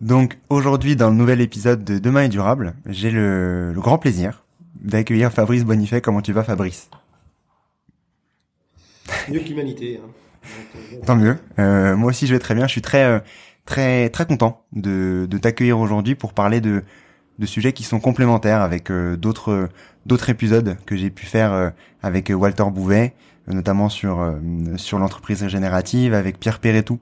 Donc aujourd'hui, dans le nouvel épisode de Demain est durable, j'ai le, le grand plaisir d'accueillir Fabrice Bonifay. Comment tu vas, Fabrice? Mieux que l'humanité. Hein. Tant mieux. Euh, moi aussi, je vais très bien. Je suis très euh, très très content de, de t'accueillir aujourd'hui pour parler de de sujets qui sont complémentaires avec euh, d'autres d'autres épisodes que j'ai pu faire euh, avec Walter Bouvet, notamment sur sur l'entreprise régénérative, avec Pierre Perretou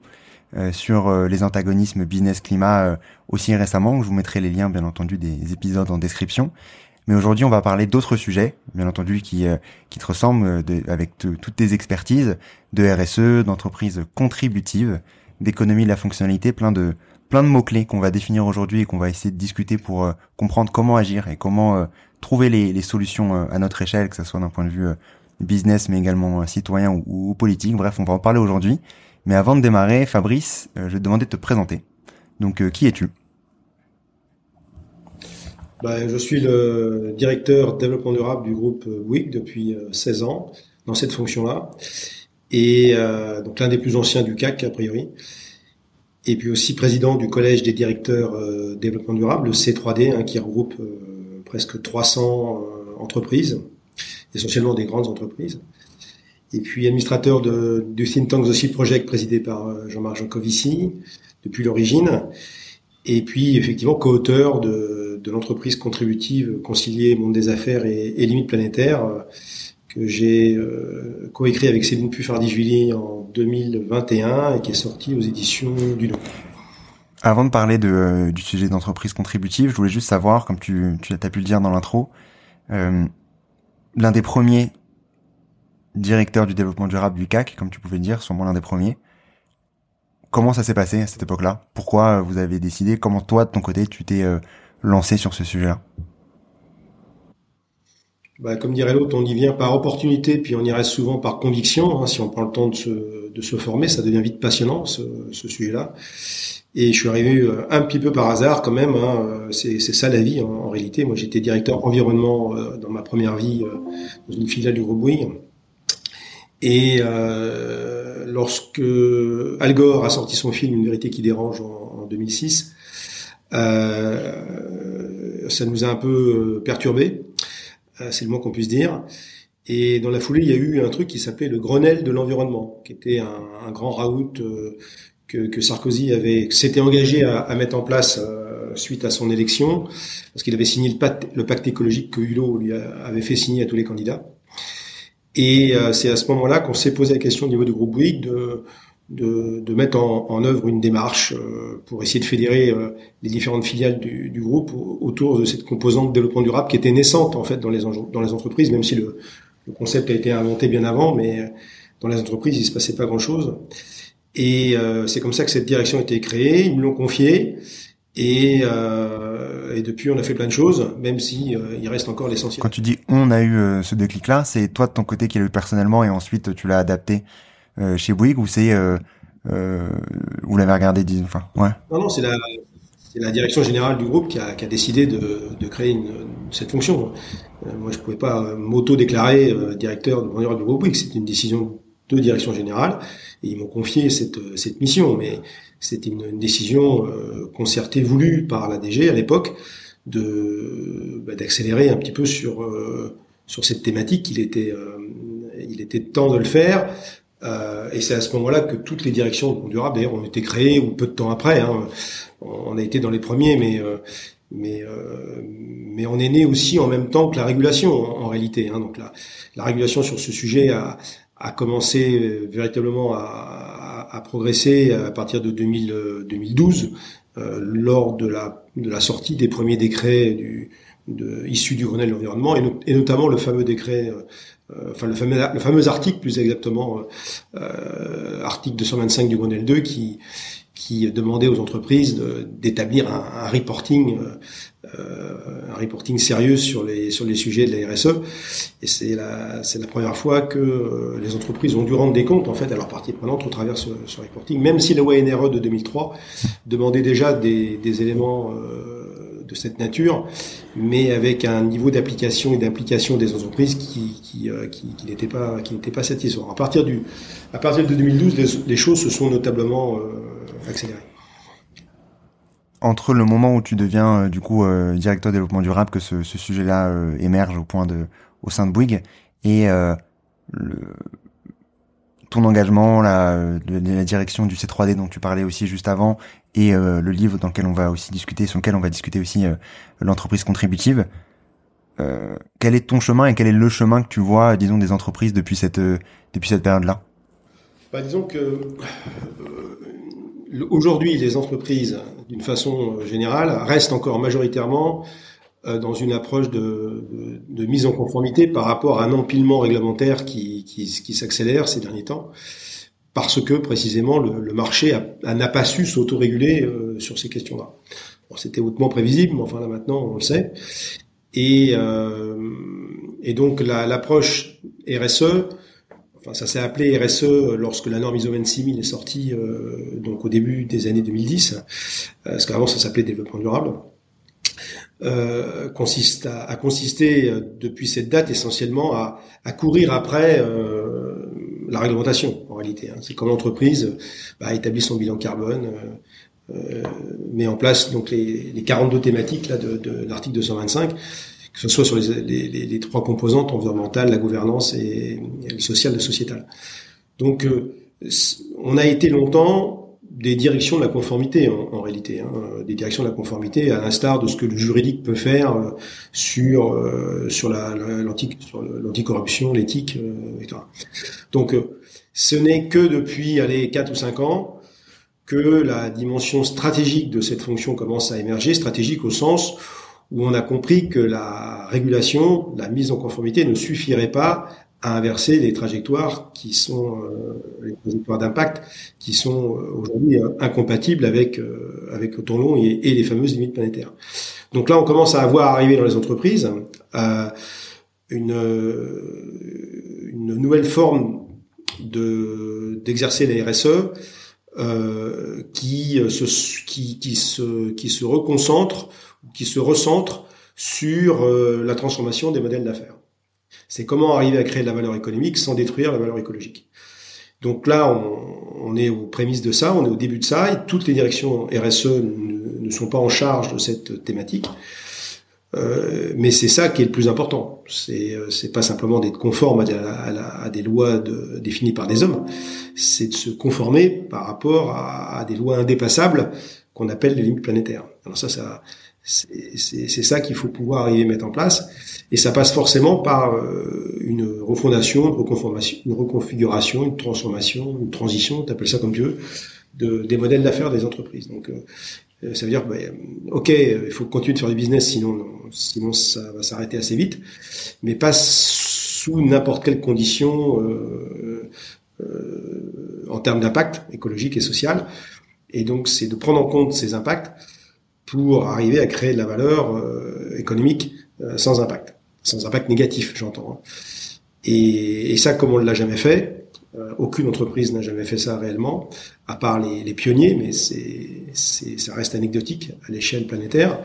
sur les antagonismes business climat aussi récemment. Je vous mettrai les liens bien entendu des épisodes en description. Mais aujourd'hui, on va parler d'autres sujets, bien entendu, qui qui te ressemblent de, avec toutes tes expertises de RSE, d'entreprises contributives, d'économie de la fonctionnalité, plein de plein de mots clés qu'on va définir aujourd'hui et qu'on va essayer de discuter pour euh, comprendre comment agir et comment euh, trouver les, les solutions euh, à notre échelle, que ce soit d'un point de vue business mais également citoyen ou, ou, politique. Bref, on va en parler aujourd'hui. Mais avant de démarrer, Fabrice, je vais te demander de te présenter. Donc, qui es-tu? Bah, Je suis le directeur développement durable du groupe WIC depuis 16 ans dans cette fonction-là. Et euh, donc l'un des plus anciens du CAC a priori, et puis aussi président du collège des directeurs euh, développement durable, le C3D, hein, qui regroupe euh, presque 300 euh, entreprises, essentiellement des grandes entreprises, et puis administrateur du think tank The Project présidé par euh, Jean-Marc Jancovici depuis l'origine, et puis effectivement co-auteur de, l'entreprise contributive concilier monde des affaires et, limites planétaires que j'ai euh, coécrit avec Céline Puffardi-Juilly en 2021 et qui est sorti aux éditions du Nom. Avant de parler euh, du sujet d'entreprise contributive, je voulais juste savoir, comme tu, as pu le dire dans l'intro, euh, l'un des premiers directeurs du développement durable du CAC, comme tu pouvais le dire, sûrement l'un des premiers. Comment ça s'est passé à cette époque-là? Pourquoi vous avez décidé Comment toi, de ton côté, tu t'es euh, lancé sur ce sujet-là? Bah, comme dirait l'autre, on y vient par opportunité, puis on y reste souvent par conviction. Hein. Si on prend le temps de se, former, ça devient vite passionnant, ce, sujet-là. Et je suis arrivé euh, un petit peu par hasard quand même. Hein. C'est ça la vie en, réalité. Moi, j'étais directeur environnement euh, dans ma première vie euh, dans une filiale du groupe. Et euh, lorsque Al Gore a sorti son film Une vérité qui dérange en, en 2006, euh, ça nous a un peu perturbé. Euh, c'est le moins qu'on puisse dire. Et dans la foulée, il y a eu un truc qui s'appelait le Grenelle de l'environnement, qui était un, grand raout euh, que, Sarkozy avait s'était engagé à, mettre en place euh, suite à son élection, parce qu'il avait signé le pacte, écologique que Hulot lui avait fait signer à tous les candidats. Et euh, c'est à ce moment-là qu'on s'est posé la question au niveau du groupe Bouygues de de, de, mettre en, en, œuvre une démarche euh, pour essayer de fédérer euh, les différentes filiales du, du, groupe autour de cette composante développement durable qui était naissante en fait dans les, dans les entreprises, même si le, le, concept a été inventé bien avant, mais dans les entreprises il se passait pas grand-chose. Et euh, c'est comme ça que cette direction a été créée. Ils me l'ont confiée. Et, euh, et, depuis, on a fait plein de choses, même si euh, il reste encore l'essentiel. Quand tu dis on a eu ce déclic-là, c'est toi de ton côté qui l'a eu personnellement et ensuite tu l'as adapté euh, chez Bouygues ou c'est euh, euh, vous l'avez regardé enfin ouais non non c'est la c'est la direction générale du groupe qui a, qui a décidé de, de créer une, cette fonction. Euh, moi, je pouvais pas m'auto-déclarer euh, directeur du groupe Bouygues. C'était une décision de direction générale et ils m'ont confié cette, cette mission. Mais c'était une, une, décision euh, concertée, voulue par la DG à l'époque, de bah, d'accélérer un petit peu sur sur cette thématique. Il était il était temps de le faire. Euh, et c'est à ce moment-là que toutes les directions de durable, d'ailleurs, ont été créées ou peu de temps après. Hein. On a été dans les premiers, mais euh, mais euh, mais on est né aussi en même temps que la régulation en, réalité. Hein. Donc la, la régulation sur ce sujet a, a commencé véritablement à, à, progresser à partir de 2000, 2012 euh, lors de la de la sortie des premiers décrets du de, issus du Grenelle de l'environnement et, notamment le fameux décret euh, enfin le fameux, le fameux article plus exactement, euh, euh article 225 du Grenelle 2 qui qui demandait aux entreprises d'établir un, un, reporting, euh, un reporting sérieux sur les sur les sujets de la RSE. Et c'est la c'est la première fois que les entreprises ont dû rendre des comptes en fait à leurs parties prenantes au travers ce, ce reporting, même si la loi NRE de 2003 demandait déjà des, des éléments de cette nature, mais avec un niveau d'application et d'implication des entreprises qui, qui, euh, qui, qui n'était pas, qui n'était pas satisfaisant. À partir du, à partir de 2012, les, les choses se sont notablement euh, accélérées. Entre le moment où tu deviens euh, du coup euh, directeur développement durable, que ce, sujet-là euh, émerge au point de, au sein de Bouygues, et le, ton engagement, la, la direction du C3D dont tu parlais aussi juste avant, et euh, le livre dans lequel on va aussi discuter, sur lequel on va discuter aussi euh, l'entreprise contributive. Euh, quel est ton chemin et quel est le chemin que tu vois, disons, des entreprises depuis cette depuis cette période-là? Bah, Disons que aujourd'hui, les entreprises, d'une façon générale, restent encore majoritairement dans une approche de, mise en conformité par rapport à un empilement réglementaire qui, s'accélère ces derniers temps parce que précisément le, marché n'a pas su s'autoréguler euh, sur ces questions-là. C'était hautement prévisible, mais enfin là maintenant on le sait. Et, euh, et donc l'approche RSE, ça s'est appelé RSE lorsque la norme ISO 26000 est sortie, euh, donc au début des années 2010, euh, parce qu'avant ça s'appelait développement durable. Euh, consiste à, consister euh, depuis cette date essentiellement à, courir après la réglementation en réalité. Hein. C'est comme l'entreprise bah, établit son bilan carbone, met en place donc les, les 42 thématiques là de, de l'article 225, que ce soit sur les, trois composantes environnementales, la gouvernance et, et le social, le sociétal. Donc euh, on a été longtemps des directions de la conformité en, réalité, hein, des directions de la conformité à l'instar de ce que le juridique peut faire euh, sur euh, sur la, l'anticorruption, l'éthique, euh, etc. Donc euh, ce n'est que depuis allez quatre ou cinq ans que la dimension stratégique de cette fonction commence à émerger, stratégique au sens où on a compris que la régulation, la mise en conformité ne suffirait pas à inverser les trajectoires qui sont euh, les trajectoires d'impact qui sont euh, aujourd'hui euh, incompatibles avec avec le temps long et, les fameuses limites planétaires. Donc là, on commence à voir arriver dans les entreprises une une nouvelle forme de d'exercer la RSE euh, qui se qui qui se qui se reconcentre qui se recentre sur la transformation des modèles d'affaires. C'est comment arriver à créer de la valeur économique sans détruire la valeur écologique. Donc là, on, est aux prémices de ça, on est au début de ça, et toutes les directions RSE ne, sont pas en charge de cette thématique. Euh, mais c'est ça qui est le plus important. C'est euh, pas simplement d'être conforme à, des lois définies par des hommes, c'est de se conformer par rapport à des lois indépassables qu'on appelle les limites planétaires. Alors ça, ça c'est ça qu'il faut pouvoir arriver à mettre en place. Et ça passe forcément par euh, une refondation, une reconformation, une reconfiguration, une transformation, une transition, tu appelles ça comme tu veux, de, des modèles d'affaires des entreprises. Donc, euh, ça veut dire, bah, ok, il faut continuer de faire du business, sinon, sinon ça va s'arrêter assez vite, mais pas sous n'importe quelle condition euh, euh, en termes d'impact écologique et social. Et donc, c'est de prendre en compte ces impacts pour arriver à créer de la valeur euh, économique euh, sans impact, sans impact négatif, j'entends. Hein. Et, et, ça, comme on ne l'a jamais fait, aucune entreprise n'a jamais fait ça réellement, à part les, pionniers, mais ça reste anecdotique à l'échelle planétaire.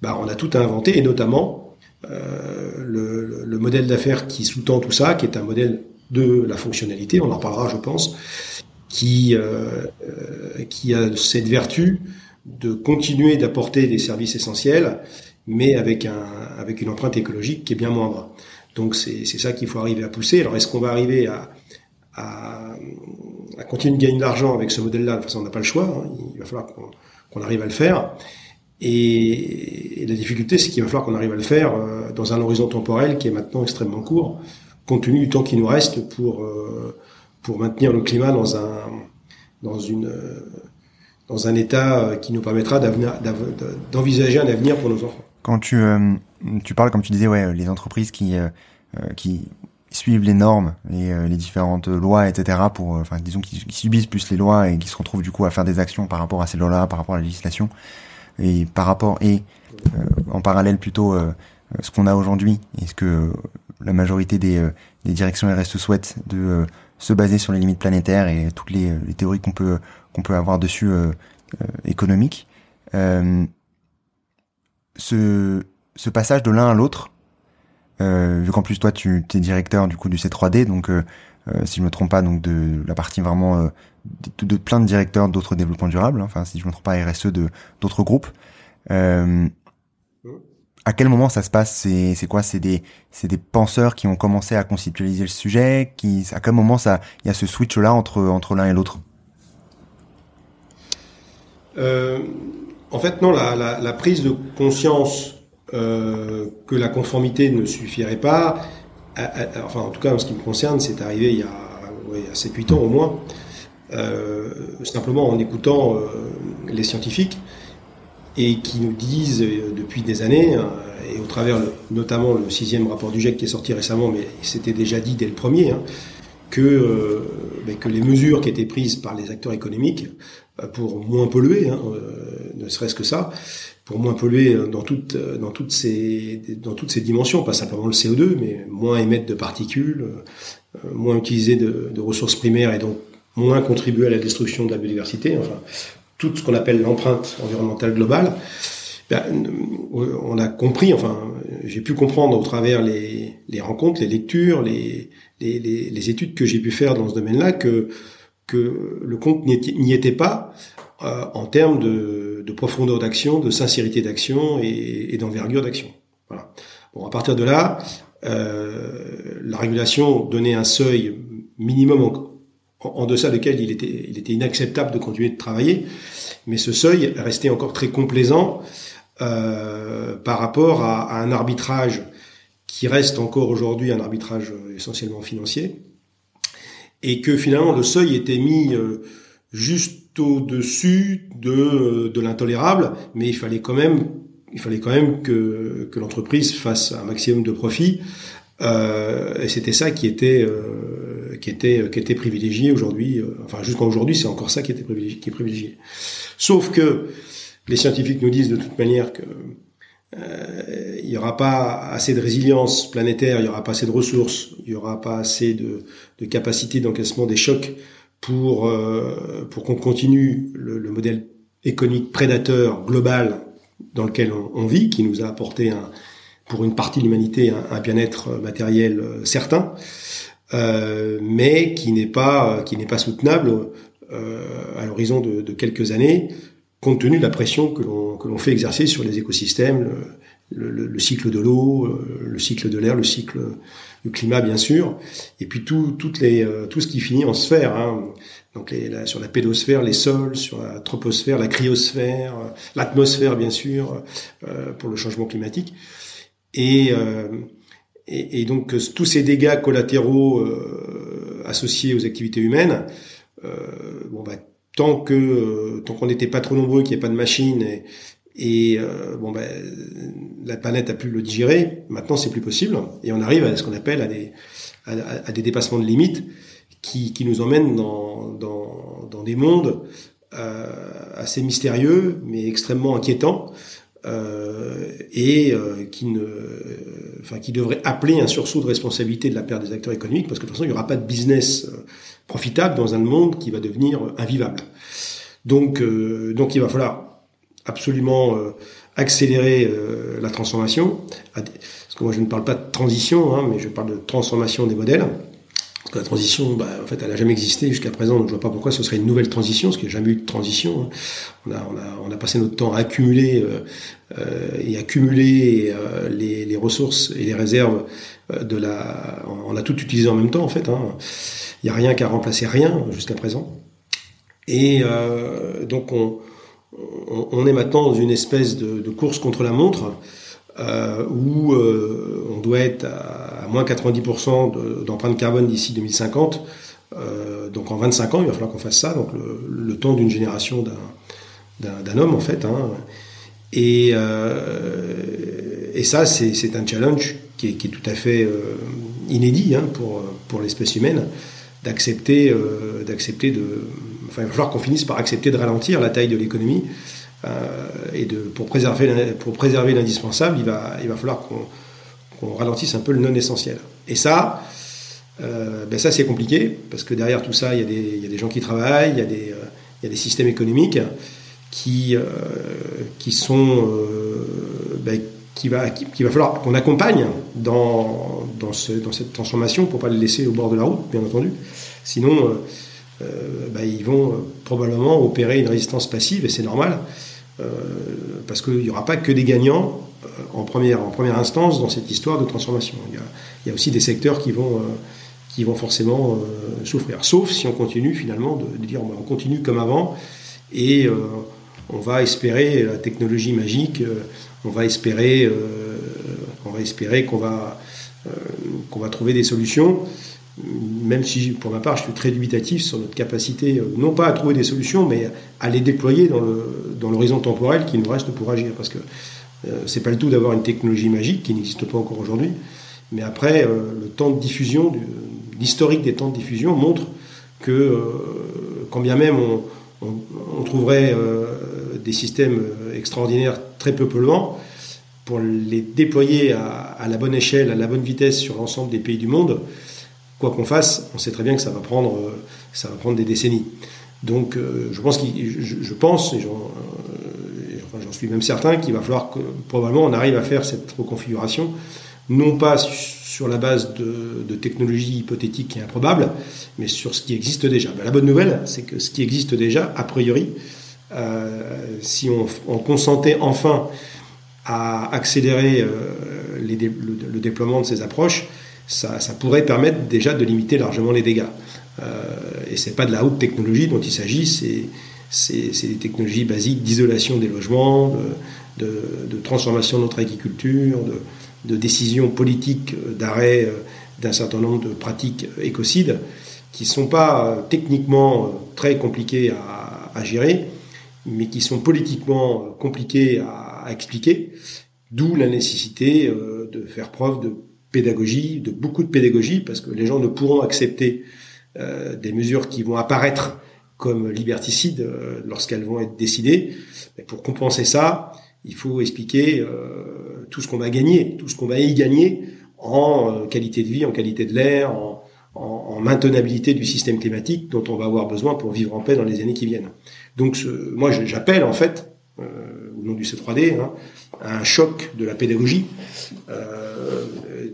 Bah, on a tout à inventer, et notamment euh, le, le, modèle d'affaires qui sous-tend tout ça, qui est un modèle de la fonctionnalité, on en parlera, je pense, qui, euh, qui a cette vertu de continuer d'apporter des services essentiels, mais avec, un, avec une empreinte écologique qui est bien moindre. Donc c'est ça qu'il faut arriver à pousser. Alors est-ce qu'on va arriver à, à, à, continuer de gagner de l'argent avec ce modèle-là? De toute façon, on n'a pas le choix. Hein. Il va falloir qu'on arrive à le faire. Et, la difficulté, c'est qu'il va falloir qu'on arrive à le faire euh, dans un horizon temporel qui est maintenant extrêmement court, compte tenu du temps qui nous reste pour, euh, pour maintenir le climat dans un, dans une, dans un état qui nous permettra d'envisager un avenir pour nos enfants. Quand tu, euh, tu parles, comme tu disais, ouais, les entreprises qui, euh, euh, qui suivent les normes, les, différentes lois, etc. Pour, enfin, disons qui, subissent plus les lois et qui se retrouvent du coup à faire des actions par rapport à ces lois-là, par rapport à la législation et par rapport et en parallèle plutôt ce qu'on a aujourd'hui et ce que la majorité des, directions RSE souhaitent de se baser sur les limites planétaires et toutes les théories qu'on peut qu'on peut avoir dessus économiques. Euh, ce, ce passage de l'un à l'autre, euh, vu qu'en plus toi tu es directeur du coup du C3D, donc euh, euh, si je me trompe pas, donc de la partie vraiment euh, de, plein de directeurs d'autres développements durables, hein, enfin si je me trompe pas RSE de d'autres groupes. Euh, à quel moment ça se passe? C'est c'est quoi? C'est des c'est des penseurs qui ont commencé à conceptualiser le sujet? Qui à quel moment ça il y a ce switch là entre entre l'un et l'autre? Euh, en fait, non, la, la, la prise de conscience euh, que la conformité ne suffirait pas, enfin, en tout cas, en ce qui me concerne, c'est arrivé il y a, ouais, a 7-8 ans au moins, euh, simplement en écoutant euh, les scientifiques et qui nous disent euh, depuis des années, euh, et au travers le, notamment le sixième rapport du GIEC qui est sorti récemment, mais c'était déjà dit dès le premier, hein, que, ben, que les mesures qui étaient prises par les acteurs économiques pour moins polluer, hein, euh, ne serait-ce que ça, pour moins polluer dans toutes, dans toutes ces, dans toutes ces dimensions, pas simplement le CO2, mais moins émettre de particules, euh, moins utiliser de, de, ressources primaires et donc moins contribuer à la destruction de la biodiversité, enfin tout ce qu'on appelle l'empreinte environnementale globale. Ben, on a compris, enfin j'ai pu comprendre au travers les, les rencontres, les lectures, les, les, les études que j'ai pu faire dans ce domaine-là que que le compte n'y était pas euh, en termes de, de profondeur d'action, de sincérité d'action et, d'envergure d'action. Bon, à partir de là, euh, la régulation donnait un seuil minimum en, deçà duquel il était, il était inacceptable de continuer de travailler, mais ce seuil restait encore très complaisant euh, par rapport à, à, un arbitrage qui reste encore aujourd'hui un arbitrage essentiellement financier, et que finalement le seuil était mis euh, juste au-dessus de, euh, de l'intolérable, mais il fallait quand même il fallait quand même que, que l'entreprise fasse un maximum de profit. Euh, et c'était ça qui était euh, qui était qui était privilégié aujourd'hui. Euh, enfin jusqu'à aujourd'hui, c'est encore ça qui était qui est privilégié. Sauf que les scientifiques nous disent de toute manière que euh, il n'y aura pas assez de résilience planétaire, il n'y aura pas assez de ressources, il n'y aura pas assez de, de capacité d'encaissement des chocs pour, euh, pour qu'on continue le, le, modèle économique prédateur global dans lequel on, vit, qui nous a apporté un, pour une partie de l'humanité un, bien-être matériel euh, certain, euh, mais qui n'est pas, qui n'est pas soutenable euh, à l'horizon de, de quelques années compte tenu de la pression que l'on fait exercer sur les écosystèmes, le, le, le cycle de l'eau, euh, le cycle de l'air, le cycle du climat bien sûr, et puis tout toutes les euh, tout ce qui finit en sphère. Hein. Donc les, la, sur la pédosphère, les sols, sur la troposphère, la cryosphère, euh, l'atmosphère bien sûr euh, pour le changement climatique, et, euh, et, donc tous ces dégâts collatéraux associés aux activités humaines, bon bah tant que euh, tant qu'on n'était pas trop nombreux, qu'il n'y ait pas de machines et, euh, bon ben la planète a pu le digérer. Maintenant, c'est plus possible et on arrive à ce qu'on appelle à des à, des dépassements de limites qui, qui nous emmènent dans dans, dans des mondes euh, assez mystérieux mais extrêmement inquiétants euh, et euh, qui ne enfin qui devrait appeler un sursaut de responsabilité de la part des acteurs économiques parce que de toute façon il n'y aura pas de business profitable dans un monde qui va devenir invivable. Donc, donc il va falloir absolument accélérer la transformation. Parce que moi, je ne parle pas de transition, hein, mais je parle de transformation des modèles la transition, bah, en fait, elle n'a jamais existé jusqu'à présent, donc je vois pas pourquoi ce serait une nouvelle transition, parce qu'il n'y a jamais eu de transition. Hein. On a, on a, on a passé notre temps à accumuler euh, euh et accumuler euh, les, les, ressources et les réserves euh, de la. On a tout utilisé en même temps, en fait. Hein. Il n'y a rien qui a remplacé rien jusqu'à présent. Et donc, on, est maintenant dans une espèce de, course contre la montre euh, où euh, on doit être à, moins 90% d'empreinte carbone d'ici 2050. Euh, donc en 25 ans, il va falloir qu'on fasse ça, donc le, temps d'une génération d'un homme en fait. Hein. Et, ça, c'est un challenge qui est, qui est, tout à fait inédit hein, pour, pour l'espèce humaine d'accepter d'accepter de enfin il va falloir qu'on finisse par accepter de ralentir la taille de l'économie euh, et de, pour préserver, pour préserver l'indispensable, il va, il va falloir qu'on ralentisse un peu le non essentiel. Et ça, euh, ben ça c'est compliqué parce que derrière tout ça, il y a des, il y a des gens qui travaillent, il y a des, euh, il y a des systèmes économiques qui, euh, qui sont, euh, ben, qui va, va falloir qu'on accompagne dans, dans, ce, dans, cette transformation pour pas les laisser au bord de la route, bien entendu. Sinon, ben, ils vont probablement opérer une résistance passive et c'est normal. Euh, parce qu'il n'y aura pas que des gagnants euh, en première, en première instance dans cette histoire de transformation. Il y a, aussi des secteurs qui vont, euh, qui vont forcément souffrir. Sauf si on continue finalement de, dire on continue comme avant et on va espérer la technologie magique, on va espérer, on va espérer qu'on va, qu'on va trouver des solutions même si pour ma part je suis très dubitatif sur notre capacité, euh, non pas à trouver des solutions, mais à les déployer dans l'horizon dans temporel qui nous reste pour agir. Parce que euh, c'est pas le tout d'avoir une technologie magique qui n'existe pas encore aujourd'hui, mais après, euh, le temps de diffusion, l'historique des temps de diffusion montre que quand bien même on, trouverait des systèmes extraordinaires très peu polluants, pour les déployer à, la bonne échelle, à la bonne vitesse sur l'ensemble des pays du monde, quoi qu'on fasse, on sait très bien que ça va prendre, euh, ça va prendre des décennies. Donc, euh, je pense, je, pense, et euh, j'en suis même certain, qu'il va falloir que probablement on arrive à faire cette reconfiguration, non pas sur la base de, technologies hypothétiques et improbables, mais sur ce qui existe déjà. Ben, la bonne nouvelle, c'est que ce qui existe déjà, a priori, si on, consentait enfin à accélérer le, déploiement de ces approches, ça, pourrait permettre déjà de limiter largement les dégâts. Euh, et c'est pas de la haute technologie dont il s'agit, c'est des technologies basiques d'isolation des logements, de, transformation de notre agriculture, de, décisions politiques d'arrêt euh, d'un certain nombre de pratiques écocides qui ne sont pas euh, techniquement euh, très compliquées à, gérer, mais qui sont politiquement compliquées à, à expliquer, d'où la nécessité de faire preuve de pédagogie, de beaucoup de pédagogie, parce que les gens ne pourront accepter euh, des mesures qui vont apparaître comme liberticides euh, lorsqu'elles vont être décidées. Mais pour compenser ça, il faut expliquer euh, tout ce qu'on va gagner, tout ce qu'on va y gagner en qualité de vie, en qualité de l'air, en, en, maintenabilité du système climatique dont on va avoir besoin pour vivre en paix dans les années qui viennent. Donc ce, moi j'appelle en fait, au nom du C3D, hein, un choc de la pédagogie, euh,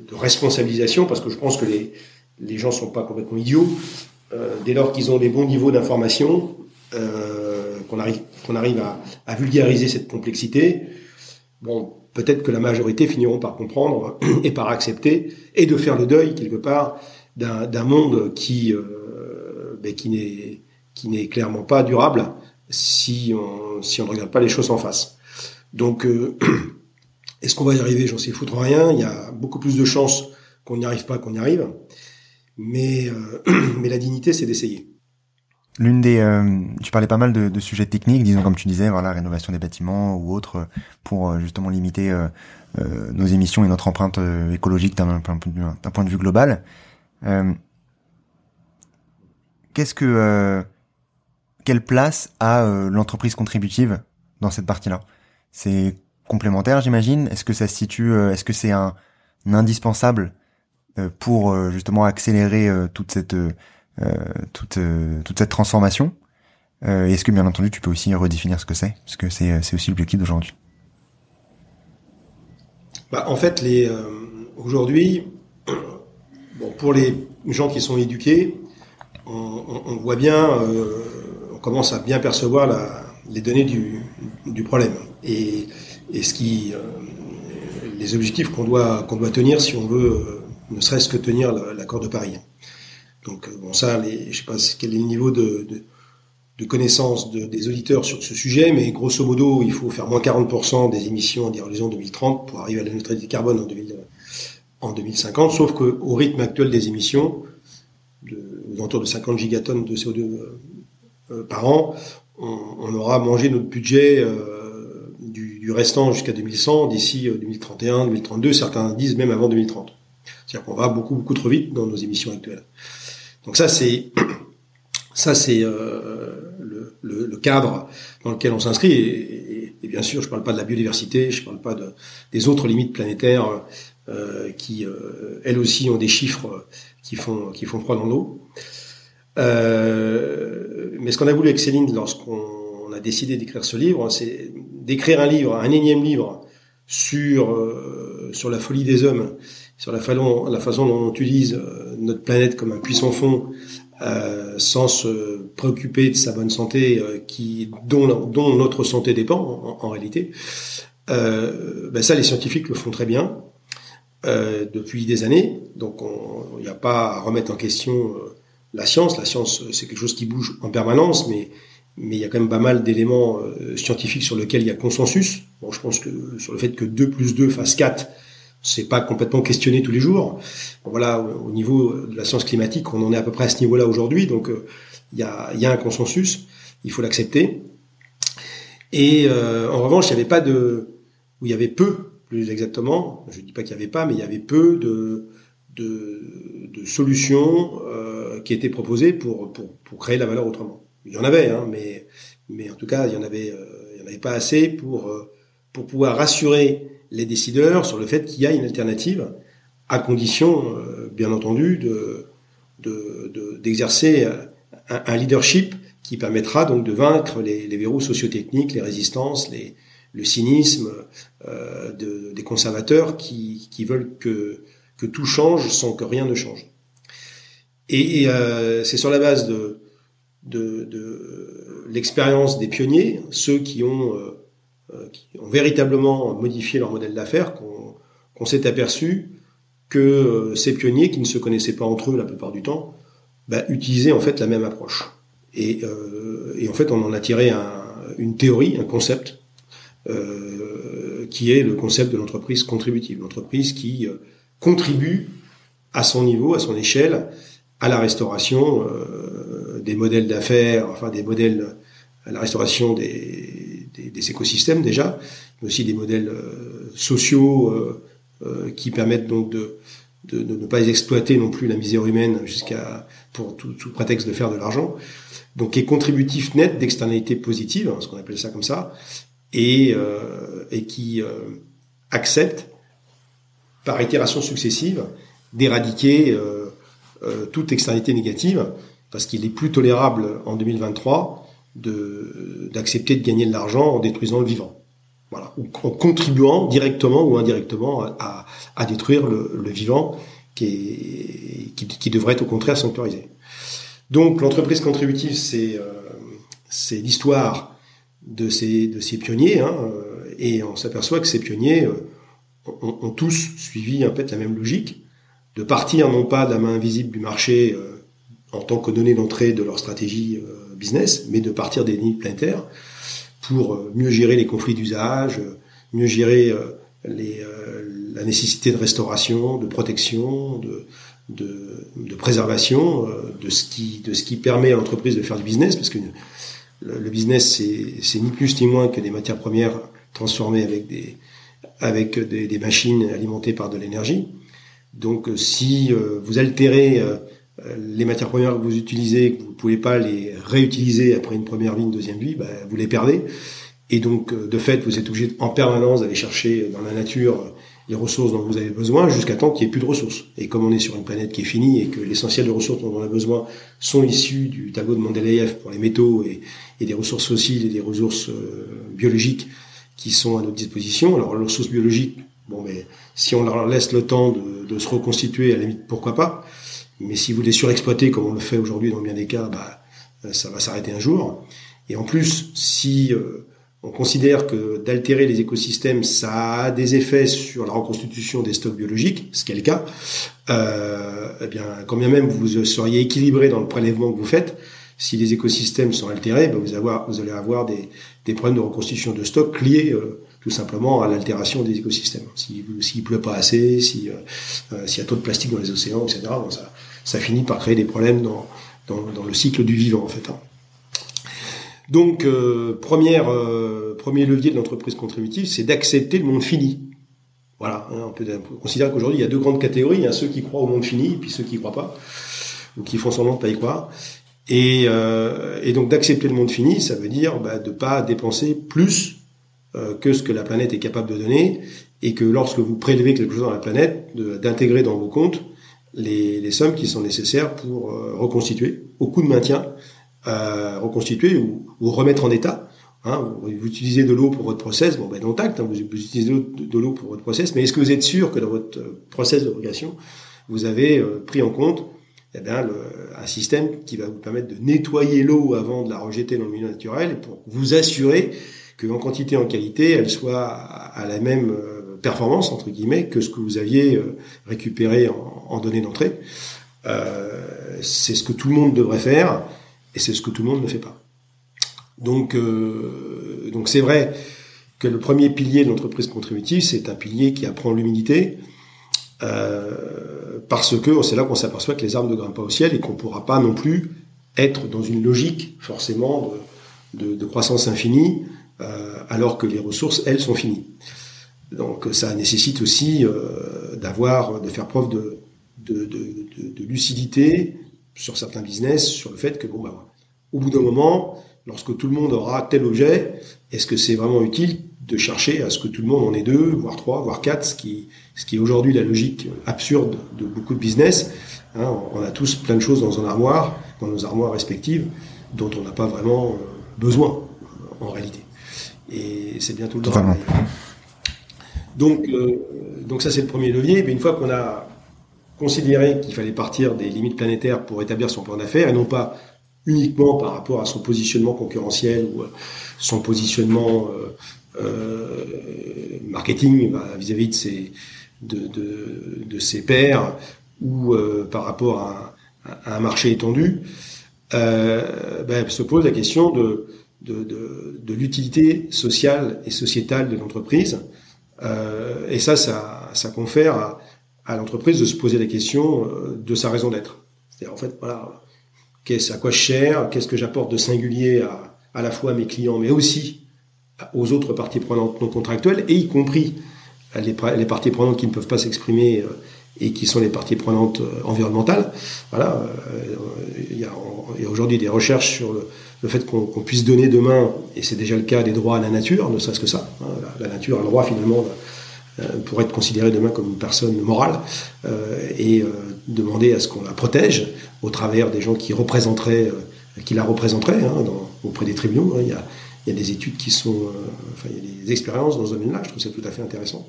de responsabilisation, parce que je pense que les, les gens sont pas complètement idiots. Euh, dès lors qu'ils ont les bons niveaux d'information, euh, qu'on arrive, qu'on arrive à, à, vulgariser cette complexité, bon, peut-être que la majorité finiront par comprendre et par accepter et de faire le deuil quelque part d'un monde qui, euh, qui n'est qui n'est clairement pas durable si on si on ne regarde pas les choses en face. Donc, euh, est-ce qu'on va y arriver? J'en sais foutre rien. Il y a beaucoup plus de chances qu'on n'y arrive pas qu'on y arrive. Mais, euh, mais la dignité, c'est d'essayer. L'une des, tu parlais pas mal de, sujets techniques, disons comme tu disais, voilà, rénovation des bâtiments ou autres, pour justement limiter nos émissions et notre empreinte écologique d'un point, de vue global. Qu'est-ce que, quelle place a l'entreprise contributive dans cette partie-là? C'est complémentaire, j'imagine? Est-ce que ça se situe, euh, est-ce que c'est un, indispensable euh, pour euh, justement accélérer toute cette toute toute cette transformation? Est-ce que bien entendu tu peux aussi redéfinir ce que c'est, parce que c'est c'est aussi l'objectif d'aujourd'hui. Bah, en fait, les aujourd'hui, pour les gens qui sont éduqués, on, voit bien, on commence à bien percevoir les données du, problème et, ce qui les objectifs qu'on doit tenir si on veut ne serait-ce que tenir l'accord de Paris. Donc bon ça, les, je sais pas quel est le niveau de, connaissance de, des auditeurs sur ce sujet, mais grosso modo, il faut faire moins 40% des émissions en 2030 pour arriver à la neutralité carbone en, 2000, en 2050, sauf qu'au rythme actuel des émissions, de, aux alentours de 50 gigatonnes de CO2 euh, euh, par an, on, on, aura mangé notre budget euh, du, du, restant jusqu'à 2100, d'ici 2031, 2032, certains disent même avant 2030. C'est-à-dire qu'on va beaucoup beaucoup trop vite dans nos émissions actuelles. Donc ça c'est ça c'est euh, le, le, le, cadre dans lequel on s'inscrit et, et, bien sûr je parle pas de la biodiversité, je parle pas de, des autres limites planétaires euh, qui euh, elles aussi ont des chiffres qui font qui font froid dans l'eau. Euh, mais ce qu'on a voulu avec Céline lorsqu'on a décidé d'écrire ce livre, c'est d'écrire un livre, un énième livre sur euh, sur la folie des hommes sur la façon, dont on utilise euh, notre planète comme un puissant fond, euh, sans se préoccuper de sa bonne santé, euh, qui dont, dont notre santé dépend en, réalité. Euh, ben ça, les scientifiques le font très bien euh, depuis des années. Donc, il n'y a pas à remettre en question la science. La science, c'est quelque chose qui bouge en permanence, mais mais il y a quand même pas mal d'éléments scientifiques sur lesquels il y a consensus. Bon, je pense que sur le fait que 2 plus 2 fasse 4, c'est pas complètement questionné tous les jours. voilà, au niveau de la science climatique, on en est à peu près à ce niveau-là aujourd'hui, donc euh, il y, a, y, a, un consensus, il faut l'accepter. Et euh, en revanche, il n'y avait pas de, où il y avait peu, plus exactement, je dis pas qu'il y avait pas, mais il y avait peu de, de, de solutions euh, qui étaient proposées pour, pour, pour, créer la valeur autrement. Il y en avait, hein, mais, mais en tout cas, il y en avait, y en avait pas assez pour, pour pouvoir rassurer les décideurs sur le fait qu'il y a une alternative, à condition, euh, bien entendu, de d'exercer de, un, leadership qui permettra donc de vaincre les, les verrous sociotechniques, les résistances, les, le cynisme euh, de, des conservateurs qui, qui veulent que, que tout change sans que rien ne change. Et, euh, c'est sur la base de, de, l'expérience des pionniers, ceux qui ont euh, qui ont véritablement modifié leur modèle d'affaires, qu'on s'est aperçu que ces pionniers, qui ne se connaissaient pas entre eux la plupart du temps, bah, utilisaient en fait la même approche. Et, et en fait, on en a tiré un, une théorie, un concept, qui est le concept de l'entreprise contributive, l'entreprise qui euh, contribue à son niveau, à son échelle, à la restauration euh, des modèles d'affaires, enfin des modèles, à la restauration des, écosystèmes déjà, mais aussi des modèles euh, sociaux qui permettent donc de, ne pas exploiter non plus la misère humaine jusqu'à pour tout, prétexte de faire de l'argent. Donc qui est contributif net d'externalités positives, hein, ce qu'on appelle ça comme ça, et, euh, et qui euh, accepte par itération successive d'éradiquer euh, toute externalité négative, parce qu'il est plus tolérable en 2023 d'accepter de, gagner de l'argent en détruisant le vivant. Voilà, en contribuant directement ou indirectement à, à détruire le, le, vivant qui, est, qui, qui, devrait être au contraire sanctuarisé. Donc l'entreprise contributive, c'est euh, c'est l'histoire de ces, de ces pionniers, hein, et on s'aperçoit que ces pionniers euh, ont, tous suivi en fait la même logique, de partir non pas de la main invisible du marché euh, en tant que donnée d'entrée de leur stratégie euh, business, mais de partir des limites planétaires pour euh, mieux gérer les conflits d'usage, euh, mieux gérer euh, la nécessité de restauration, de protection, de, de, préservation de ce qui de ce qui permet à l'entreprise de faire du business, parce que le, le business c'est ni plus ni moins que des matières premières transformées avec des avec des, des machines alimentées par de l'énergie. Donc si vous altérez euh, les matières premières que vous utilisez, que vous ne pouvez pas les réutiliser après une première vie, une deuxième vie, ben, vous les perdez. Et donc, euh, de fait, vous êtes obligé en permanence d'aller chercher dans la nature les ressources dont vous avez besoin jusqu'à temps qu'il n'y ait plus de ressources. Et comme on est sur une planète qui est finie et que l'essentiel des ressources dont on a besoin sont issues du tableau de Mendeleïev pour les métaux et, des ressources fossiles et des ressources euh, biologiques qui sont à notre disposition. Alors les ressources biologiques, bon mais si on leur laisse le temps de, se reconstituer, à la limite pourquoi pas. Mais si vous les surexploitez comme on le fait aujourd'hui dans bien des cas, bah, ça va s'arrêter un jour. Et en plus, si euh, on considère que d'altérer les écosystèmes, ça a des effets sur la reconstitution des stocks biologiques, ce qui est le cas. Euh, eh bien, quand bien même vous seriez équilibré dans le prélèvement que vous faites, si les écosystèmes sont altérés, ben vous, allez avoir des, des, problèmes de reconstitution de stocks liés euh, tout simplement à l'altération des écosystèmes. S'il si, pleut pas assez, si, euh, euh, s'il y a trop de plastique dans les océans, etc., ça, ça finit par créer des problèmes dans, dans, dans le cycle du vivant, en fait. Hein. Donc, euh, euh, premier levier de l'entreprise contributive, c'est d'accepter le monde fini. Voilà, hein, on, peut, considérer qu'aujourd'hui, il y a deux grandes catégories. Il y a ceux qui croient au monde fini, puis ceux qui ne croient pas, ou qui font semblant de pas y croire. Et, euh, donc, d'accepter le monde fini, ça veut dire bah, de pas dépenser plus que ce que la planète est capable de donner, et que lorsque vous prélevez quelque chose dans la planète, d'intégrer dans vos comptes les, les, sommes qui sont nécessaires pour reconstituer, au coût de maintien, euh, reconstituer ou, remettre en état. Hein, vous, utilisez de l'eau pour votre process, bon ben non hein, vous, utilisez de l'eau pour votre process, mais est-ce que vous êtes sûr que dans votre euh, process de régulation, vous avez euh, pris en compte eh bien, un système qui va vous permettre de nettoyer l'eau avant de la rejeter dans le milieu naturel pour vous assurer qu'en quantité en qualité, elle soit à la même performance entre guillemets que ce que vous aviez récupéré en, en données d'entrée. C'est ce que tout le monde devrait faire. Et c'est ce que tout le monde ne fait pas. Donc, euh, donc c'est vrai que le premier pilier de l'entreprise contributive, c'est un pilier qui apprend l'humilité, euh, parce que c'est là qu'on s'aperçoit que les armes ne grimpent pas au ciel et qu'on ne pourra pas non plus être dans une logique forcément de, croissance infinie, euh, alors que les ressources, elles, sont finies. Donc ça nécessite aussi d'avoir, de faire preuve de, de lucidité sur certains business, sur le fait que bon bah au bout d'un moment, lorsque tout le monde aura tel objet, est-ce que c'est vraiment utile de chercher à ce que tout le monde en ait deux, voire trois, voire quatre, ce qui, ce qui est aujourd'hui la logique absurde de beaucoup de business. Hein, on a tous plein de choses dans un armoire, dans nos armoires respectives, dont on n'a pas vraiment euh, besoin en réalité. Et c'est bien tout le temps. Donc, euh, donc ça c'est le premier levier. Mais une fois qu'on a considéré qu'il fallait partir des limites planétaires pour établir son plan d'affaires et non pas uniquement par rapport à son positionnement concurrentiel ou euh, son positionnement euh, euh, marketing bah, vis-à-vis de ses de, de, de, ses pairs ou par rapport à, un marché étendu, bah, se pose la question de, de, de, de l'utilité sociale et sociétale de l'entreprise. et ça, ça, ça confère à, à l'entreprise de se poser la question de sa raison d'être. C'est-à-dire, en fait, voilà, qu'est-ce à quoi je cher, qu'est-ce que j'apporte de singulier à, à la fois à mes clients, mais aussi aux autres parties prenantes non contractuelles, et y compris les, les parties prenantes qui ne peuvent pas s'exprimer euh, et qui sont les parties prenantes euh, environnementales. Voilà, euh, il y a, aujourd'hui des recherches sur le, fait qu'on puisse donner demain, et c'est déjà le cas, des droits à la nature, ne serait-ce que ça. Hein, la, nature a le droit finalement pour être considérée demain comme une personne morale et demander à ce qu'on la protège au travers des gens qui représenteraient, euh, qui la représenteraient hein, auprès des tribunaux. Hein. Il, y a, il, y a, des études qui sont, euh, enfin, il y a des expériences dans ce domaine-là. Je trouve ça tout à fait intéressant.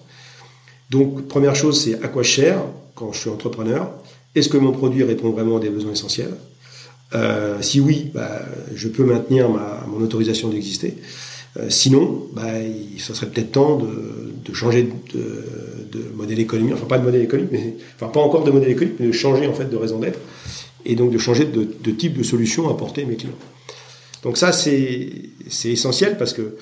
Donc, première chose, c'est à quoi je quand je suis entrepreneur. Est-ce que mon produit répond vraiment à des besoins essentiels? Euh, Si oui, bah, je peux maintenir ma, mon autorisation d'exister. Euh, sinon, bah, il, serait peut-être temps de, changer de, modèle économique, enfin pas de modèle économique, mais enfin pas encore de modèle économique, mais de changer en fait de raison d'être et donc de changer de, type de solution à apporter à mes clients. Donc ça, c'est essentiel parce que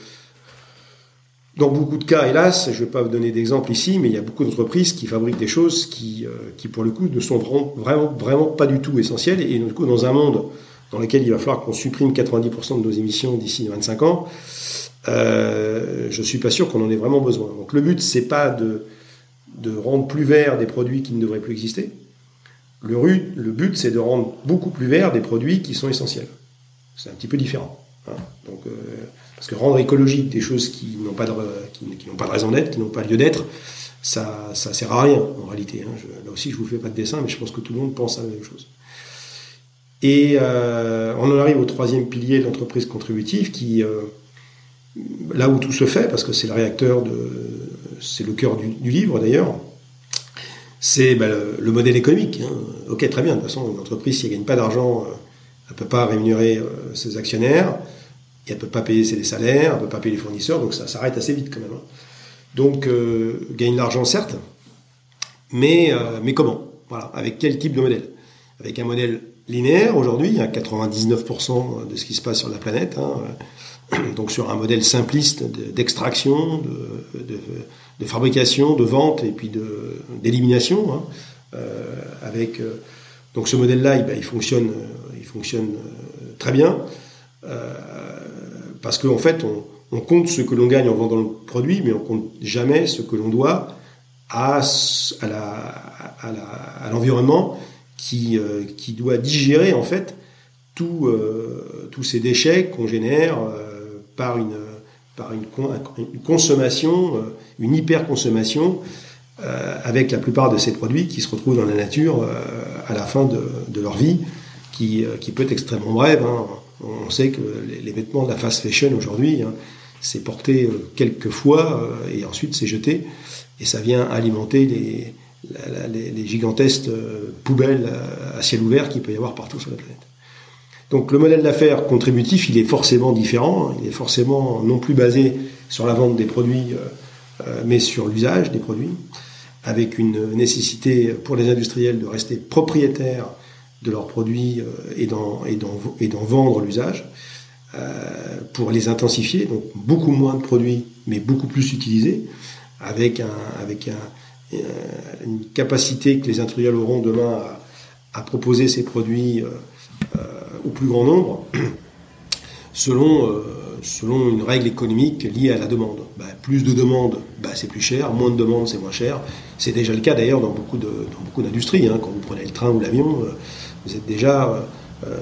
dans beaucoup de cas, hélas, je ne vais pas vous donner d'exemple ici, mais il y a beaucoup d'entreprises qui fabriquent des choses qui, euh, pour le coup, ne sont vraiment, vraiment pas du tout essentielles. Et du coup, dans un monde dans lequel il va falloir qu'on supprime 90% de nos émissions d'ici 25 ans, euh, je suis pas sûr qu'on en ait vraiment besoin. Donc le but, c'est pas de, de rendre plus vert des produits qui ne devraient plus exister, le, but, c'est de rendre beaucoup plus vert des produits qui sont essentiels. C'est un petit peu différent. Hein. Donc, euh, parce que rendre écologique des choses qui n'ont pas de, qui, pas de raison d'être, qui n'ont pas lieu d'être, ça, ça sert à rien en réalité. Hein. là aussi, je vous fais pas de dessin, mais je pense que tout le monde pense à la même chose. Et euh, on en arrive au troisième pilier de l'entreprise contributive, qui euh, là où tout se fait, parce que c'est le réacteur de, c'est le cœur du, livre d'ailleurs, c'est ben, le, modèle économique. Hein. Ok, très bien. De toute façon, une entreprise, si elle gagne pas d'argent, euh, elle peut pas rémunérer ses actionnaire, et elle peut pas payer ses salaires, elle peut pas payer les fournisseurs, donc ça s'arrête assez vite quand même. Hein. Donc, gagne de l'argent certes, mais mais comment? Voilà, avec quel type de modèle? Avec un modèle linéaire aujourd'hui, à 99% de ce qui se passe sur la planète. Hein, donc sur un modèle simpliste d'extraction, de, fabrication, de vente et puis d'élimination. Hein, euh, avec euh, donc ce modèle-là, il, il, fonctionne, il fonctionne euh, très bien euh, parce qu'en en fait, on, compte ce que l'on gagne en vendant le produit, mais on compte jamais ce que l'on doit à, à l'environnement qui, qui doit digérer en fait tous tous ces déchets qu'on génère par une, par une, consommation, euh, une hyper-consommation, euh, avec la plupart de ces produits qui se retrouvent dans la nature euh, à la fin de, leur vie, qui, qui, peut être extrêmement brève. Hein. On sait que les, vêtements de la fast fashion aujourd'hui, hein, c'est porté quelques fois et ensuite c'est jeté, et ça vient alimenter les, les, gigantesques poubelles à ciel ouvert qu'il peut y avoir partout sur la planète. Donc le modèle d'affaires contributif, il est forcément différent, il est forcément non plus basé sur la vente des produits, euh, euh, mais sur l'usage des produits, avec une nécessité pour les industriels de rester propriétaires de leurs produits euh, et d'en vendre l'usage, pour les intensifier, donc beaucoup moins de produits, mais beaucoup plus utilisés, avec un, une capacité que les industriels auront demain à, proposer ces produits au plus grand nombre selon, euh, selon une règle économique liée à la demande. Bah, plus de demandes, bah, c'est plus cher, moins de demandes, c'est moins cher. C'est déjà le cas d'ailleurs dans beaucoup de, dans beaucoup d'industries. Hein. Quand vous prenez le train ou l'avion, euh, vous êtes déjà, euh,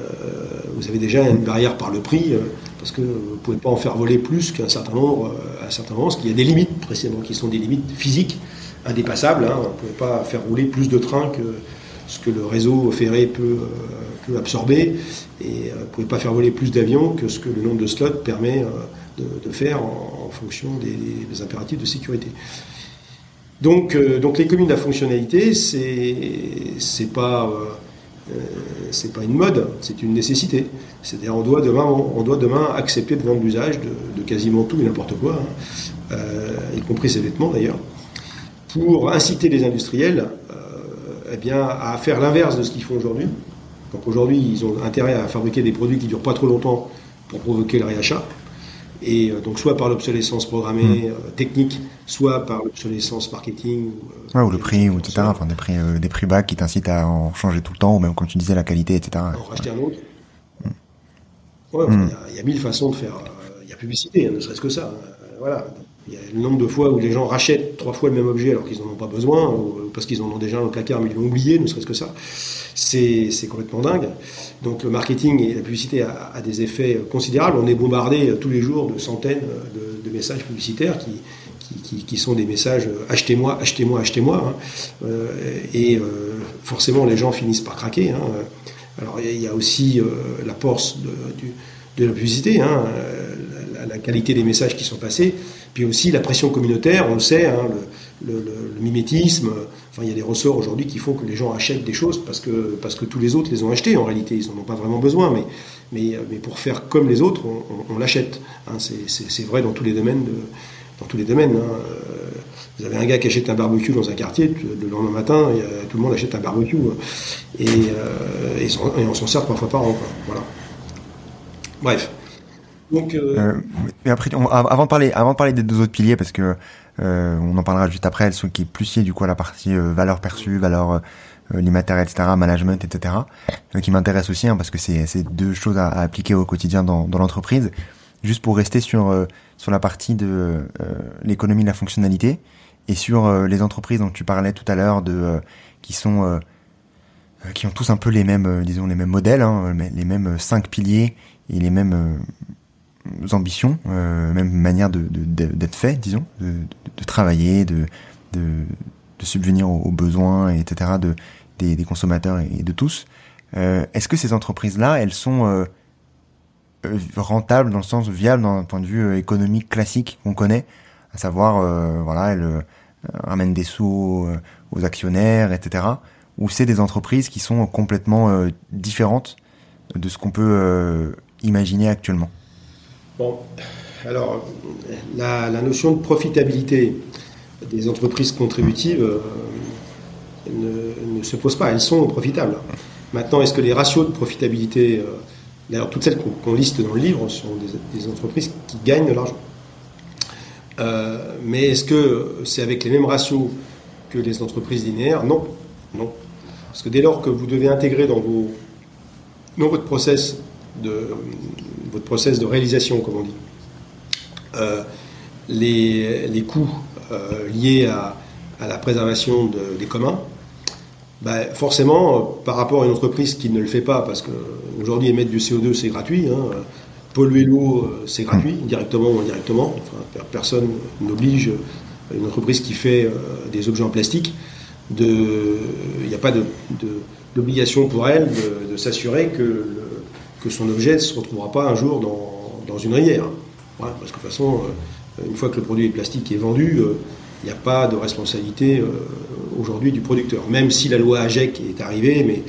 vous avez déjà une barrière par le prix parce que vous ne pouvez pas en faire voler plus qu'un certain nombre, à un certain moment, parce qu'il y a des limites précisément qui sont des limites physiques indépassables. Hein. Vous ne pouvez pas faire rouler plus de trains que ce que le réseau ferré peut, peut absorber. Et euh, vous ne pouvez pas faire voler plus d'avions que ce que le nombre de slots permet euh, de, faire en, fonction des, impératifs de sécurité. Donc, euh, donc l'économie de la fonctionnalité, c'est pas pas une mode, c'est une nécessité. C'est-à-dire on doit demain on accepter de vendre l'usage de, quasiment tout et n'importe quoi, hein. y compris ces vêtements d'ailleurs, pour inciter les industriels eh bien à faire l'inverse de ce qu'ils font aujourd'hui, donc aujourd'hui, ils ont intérêt à fabriquer des produits qui durent pas trop longtemps pour provoquer le réachat. Et euh, donc soit par l'obsolescence programmée hmm. euh, technique, soit par l'obsolescence marketing. Ou, ou le prix, ou etc. Enfin, des prix, euh, des prix bas qui t'incitent à en changer tout le temps, ou même quand tu disais la qualité, etc. En racheter un autre. Hmm. Hmm. Il y, a mille façons de faire. Il y a publicité, hein, ne serait-ce que ça. voilà. Il y a le nombre de fois où les gens rachètent trois fois le même objet alors qu'ils n'en ont pas besoin, parce qu'ils en ont déjà dans le placard mais ils l'ont oublié, ne serait-ce que ça. C'est complètement dingue. Donc le marketing et la publicité a, des effets considérables. On est bombardé tous les jours de centaines de, messages publicitaires qui, qui, sont des messages achetez-moi, achetez-moi, achetez-moi. Hein. Euh, et euh, forcément, les gens finissent par craquer. Hein. Alors il y a aussi euh, la force de, de, la publicité, hein, la, qualité des messages qui sont passés. Puis aussi la pression communautaire, on le sait, hein, le, mimétisme. Enfin, il y a des ressorts aujourd'hui qui font que les gens achètent des choses parce que, parce que tous les autres les ont achetées en réalité. Ils n'en ont pas vraiment besoin, mais, mais, mais pour faire comme les autres, on, l'achète. Hein, c'est vrai dans tous les domaines. Dans tous les domaines. Hein. Vous avez un gars qui achète un barbecue dans un quartier, le lendemain matin, tout le monde achète un barbecue. Et, euh, et, on s'en sert trois fois par an. Voilà. Bref. Donc, euh... Euh, après, avant de parler, avant de parler des deux autres piliers, parce que euh, on en parlera juste après, ceux qui est plus lié du coup à la partie euh, valeur perçue, valeur euh, l'immatériel, etc., management, etc., qui m'intéresse aussi, hein, parce que c'est deux choses à, appliquer au quotidien dans, dans l'entreprise. Juste pour rester sur sur la partie de l'économie de la fonctionnalité et sur les entreprises dont tu parlais tout à l'heure, de qui sont qui ont tous un peu les mêmes, disons les mêmes modèles, hein, les mêmes cinq piliers et les mêmes ambitions, euh, même manière de, d'être fait, disons, de, de, travailler, de de, de subvenir aux, besoins, etc. de des, des consommateurs et de tous. Est-ce que ces entreprises-là, elles sont rentables dans le sens viable d'un point de vue économique classique qu'on connaît, à savoir, voilà, elles ramènent des sous aux actionnaires, etc. Ou c'est des entreprises qui sont complètement différentes de ce qu'on peut imaginer actuellement? Bon, alors la, notion de profitabilité des entreprises contributives euh, ne, se pose pas, elles sont profitables. Maintenant, est-ce que les ratios de profitabilité, euh, d'ailleurs toutes celles qu'on liste dans le livre, sont des, entreprises qui gagnent de l'argent euh, Mais est-ce que c'est avec les mêmes ratios que les entreprises linéaires? Non, non. Parce que dès lors que vous devez intégrer dans, vos, dans votre process de votre process de réalisation, comme on dit, euh, les, les, coûts euh, liés à, à, la préservation de, des communs, bah, forcément, par rapport à une entreprise qui ne le fait pas, parce qu'aujourd'hui émettre du CO2 c'est gratuit, hein, polluer l'eau c'est gratuit, directement ou indirectement, enfin, personne n'oblige une entreprise qui fait euh, des objets en plastique, il n'y a pas d'obligation pour elle de, de s'assurer que le, que son objet ne se retrouvera pas un jour dans, une rivière. parce que de toute façon, euh, une fois que le produit plastique est vendu, euh, il n'y a pas de responsabilité euh, aujourd'hui du producteur. Même si la loi AGEC est arrivée, mais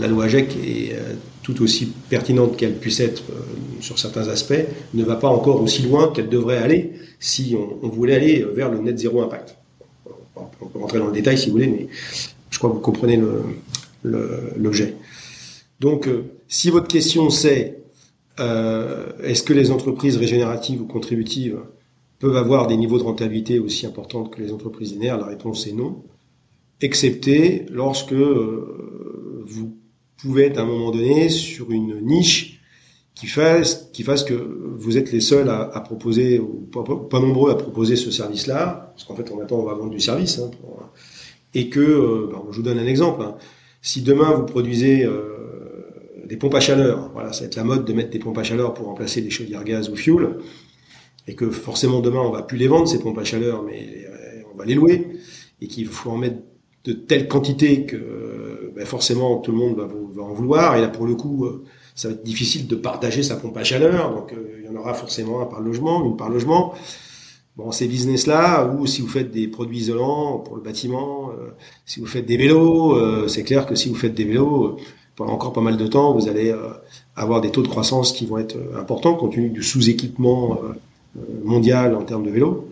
la loi AGEC est tout aussi pertinente qu'elle puisse être sur certains aspects, ne va pas encore aussi loin qu'elle devrait aller si on, voulait aller vers le net zéro impact. On peut rentrer dans le détail si vous voulez, mais je crois que vous comprenez l'objet. Donc, euh, si votre question c'est euh, est-ce que les entreprises régénératives ou contributives peuvent avoir des niveaux de rentabilité aussi importants que les entreprises linéaires La réponse est non, excepté lorsque euh, vous pouvez être à un moment donné sur une niche qui fasse, qui fasse que vous êtes les seuls à, proposer, ou pas, nombreux à proposer ce service-là, parce qu'en fait, on attend, on va vendre du service, hein, et que, ben, je vous donne un exemple, hein. si demain vous produisez des pompes à chaleur. Voilà, ça va être la mode de mettre des pompes à chaleur pour remplacer les chaudières gaz ou fuel. Et que forcément demain on va plus les vendre ces pompes à chaleur, mais euh, on va les louer. Et qu'il faut en mettre de telles quantités que ben forcément tout le monde va, va, en vouloir. Et là pour le coup, euh, ça va être difficile de partager sa pompe à chaleur. Donc euh, il y en aura forcément un par logement, une par logement. Bon, ces business-là, ou si vous faites des produits isolants pour le bâtiment, si vous faites des vélos, c'est clair que si vous faites des vélos, encore pas mal de temps, vous allez euh, avoir des taux de croissance qui vont être euh, importants compte tenu du sous-équipement euh, mondial en termes de vélos,